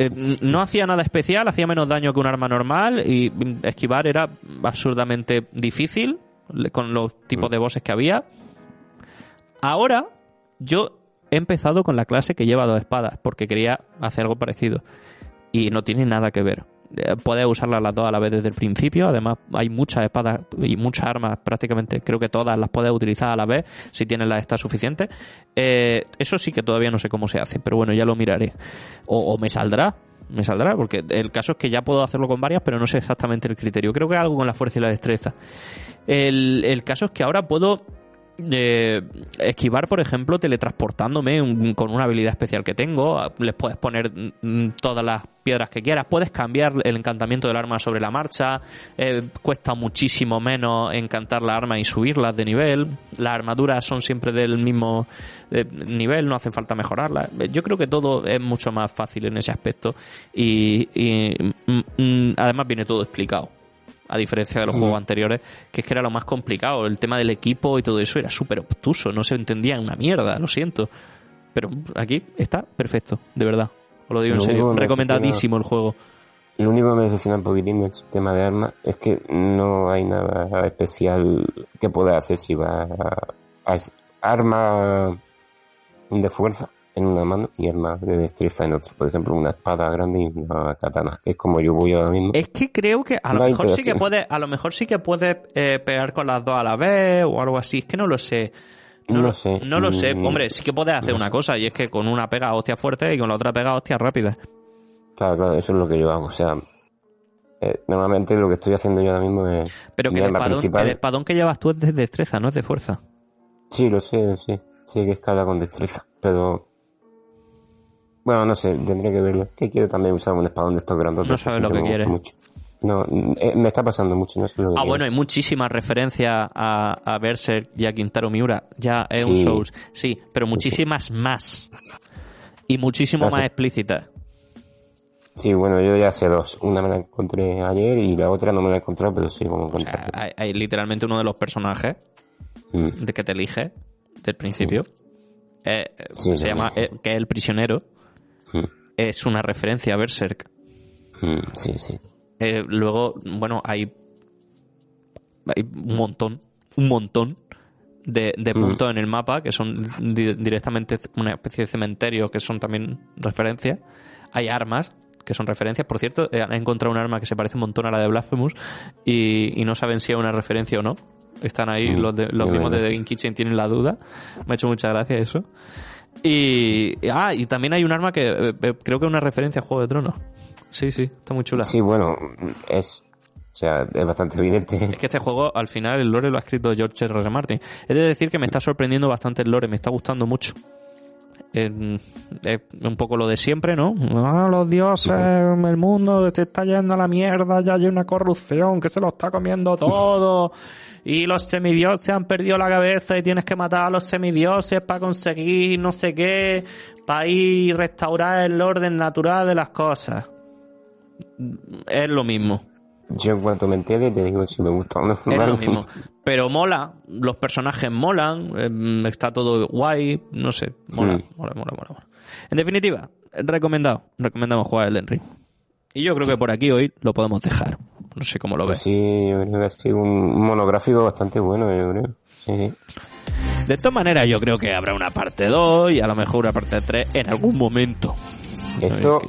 Eh, no hacía nada especial, hacía menos daño que un arma normal y mm, esquivar era absurdamente difícil con los tipos de bosses que había. Ahora yo he empezado con la clase que lleva dos espadas porque quería hacer algo parecido y no tiene nada que ver. Eh, Puedes usarlas las dos a la vez desde el principio. Además, hay muchas espadas y muchas armas, prácticamente creo que todas las puedes utilizar a la vez si tienes las estas suficientes. Eh, eso sí que todavía no sé cómo se hace, pero bueno, ya lo miraré. O, o me saldrá, me saldrá, porque el caso es que ya puedo hacerlo con varias, pero no sé exactamente el criterio. Creo que algo con la fuerza y la destreza. El, el caso es que ahora puedo eh, esquivar, por ejemplo, teletransportándome con una habilidad especial que tengo. Les puedes poner mm, todas las piedras que quieras. Puedes cambiar el encantamiento del arma sobre la marcha. Eh, cuesta muchísimo menos encantar la arma y subirlas de nivel. Las armaduras son siempre del mismo eh, nivel, no hace falta mejorarlas. Yo creo que todo es mucho más fácil en ese aspecto. Y, mm, mm, además viene todo explicado a diferencia de los juegos anteriores, que es que era lo más complicado. El tema del equipo y todo eso era súper obtuso, no se entendía una mierda, lo siento. Pero aquí está perfecto, de verdad. Os lo digo en serio. Recomendadísimo el juego. Lo único que me decepciona un poquitín del sistema de armas es que no hay nada especial que pueda hacer si va a, a arma de fuerza en una mano y arma de destreza en otra. Por ejemplo, una espada grande y una katana, es como yo voy ahora mismo. Es que creo que a lo No mejor sí que interacción. puede, a lo mejor sí que puedes eh, pegar con las dos a la vez o algo así. Es que no lo sé. No lo lo sé. No lo sé. Mm, Hombre, sí que puedes hacer no una sé. cosa y es que con una pega hostia fuerte y con la otra pega hostia rápida. Claro, claro, eso es lo que yo hago. O sea, eh, normalmente lo que estoy haciendo yo ahora mismo es... Pero que el espadón, principal- el espadón que llevas tú es de destreza, no es de fuerza. Sí, lo sé, sí. Sí que escala con destreza, pero... Bueno, no sé, tendría que verlo. Que quiero también usar un espadón de estos grandotes. No sabes lo que quieres. mucho. No, eh, me está pasando mucho, no sé lo que Ah, quiero. bueno, hay muchísimas referencias a, a Berserk y a Quintaro Miura. Ya es un Sí. Souls. Sí, pero muchísimas más. Y muchísimo más explícitas. Sí, bueno, yo ya sé dos. Una me la encontré ayer y la otra no me la he encontrado, pero sí como O sea, hay, hay literalmente uno de los personajes Mm, de que te elige del principio. Eh, eh, Sí, se sí. llama eh, que es el prisionero. Mm, Es una referencia a Berserk. mm, sí, sí. Eh, luego, bueno, hay, hay un montón, un montón de, de Mm. puntos en el mapa que son di- directamente una especie de cementerio que son también referencias. Hay armas que son referencias. Por cierto, he he encontrado un arma que se parece un montón a la de Blasphemous y, y no saben si es una referencia o no. Están ahí, Mm, los, de- los de mismos de. The Game Kitchen tienen la duda. Me ha hecho mucha gracia eso. Y, ah, y también hay un arma que eh, eh, creo que es una referencia a Juego de Tronos. Sí, sí, está muy chula. Sí, bueno, es... O sea, es bastante evidente. Es que este juego, al final, el lore lo ha escrito George R. R. Martin. He de decir que me está sorprendiendo bastante el lore, me está gustando mucho. Eh, Es un poco lo de siempre, ¿no? Ah, los dioses, el mundo te está yendo a la mierda, ya hay una corrupción que se lo está comiendo todo. Y los semidioses han perdido la cabeza y tienes que matar a los semidioses para conseguir no sé qué, para ir y restaurar el orden natural de las cosas. Es lo mismo. Yo en cuanto me entere te digo si me gusta o no. Es lo mismo. Pero mola, los personajes molan, em, está todo guay, no sé, mola, Mm. mola, mola, mola, mola. En definitiva, recomendado, recomendamos jugar el Ring. Y yo creo que por aquí hoy lo podemos dejar. No sé cómo lo Pues ves. sí, yo creo que ha sido un monográfico bastante bueno, yo creo. Sí, sí. De todas maneras, yo creo que habrá una parte 2 y a lo mejor una parte 3 en algún momento. Esto,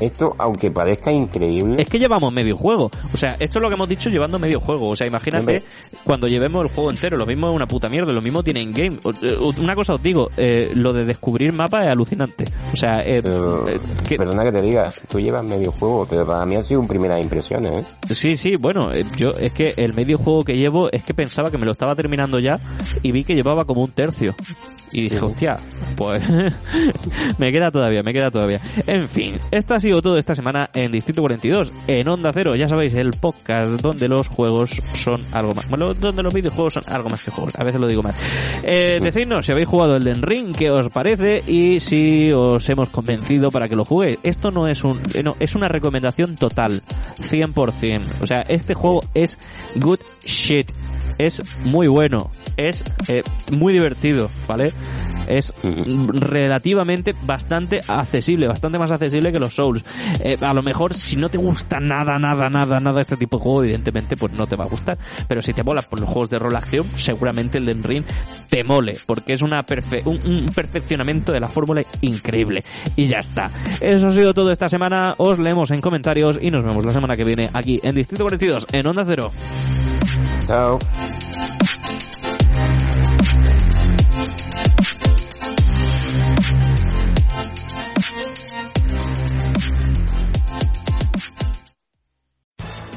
esto, aunque parezca increíble, Es que llevamos medio juego. O sea, esto es lo que hemos dicho llevando medio juego. O sea, imagínate Hombre. cuando llevemos el juego entero. Lo mismo es una puta mierda. Lo mismo tiene in-game. Eh, Una cosa os digo. eh, lo de descubrir mapas es alucinante. O sea, eh, pero, eh, que- perdona que te diga, tú llevas medio juego, pero para mí ha sido un primeras impresiones, ¿eh? sí, sí, bueno. yo Es que el medio juego que llevo es que pensaba que me lo estaba terminando ya y vi que llevaba como un tercio. Y dije, hostia, pues (laughs) me queda todavía, me queda todavía. En fin, esto ha sido todo esta semana en Distrito 42, en Onda Cero, ya sabéis, el podcast donde los juegos son algo más. Bueno, donde los videojuegos son algo más que juegos, a veces lo digo mal. Eh, decidnos si habéis jugado el Den Ring, qué os parece y si os hemos convencido para que lo juguéis. Esto no es un, no, es una recomendación total, 100%. O sea, este juego es good shit es muy bueno, es eh, muy divertido, ¿vale? Es relativamente bastante accesible, bastante más accesible que los Souls. Eh, a lo mejor si no te gusta nada, nada, nada, nada este tipo de juego, evidentemente pues no te va a gustar. Pero si te mola por los juegos de rol acción, seguramente el Den Ring te mole, porque es una perfe un, un perfeccionamiento de la fórmula increíble. Y ya está. Eso ha sido todo esta semana. Os leemos en comentarios y nos vemos la semana que viene aquí en Distrito 42 en Onda Cero. Toronto.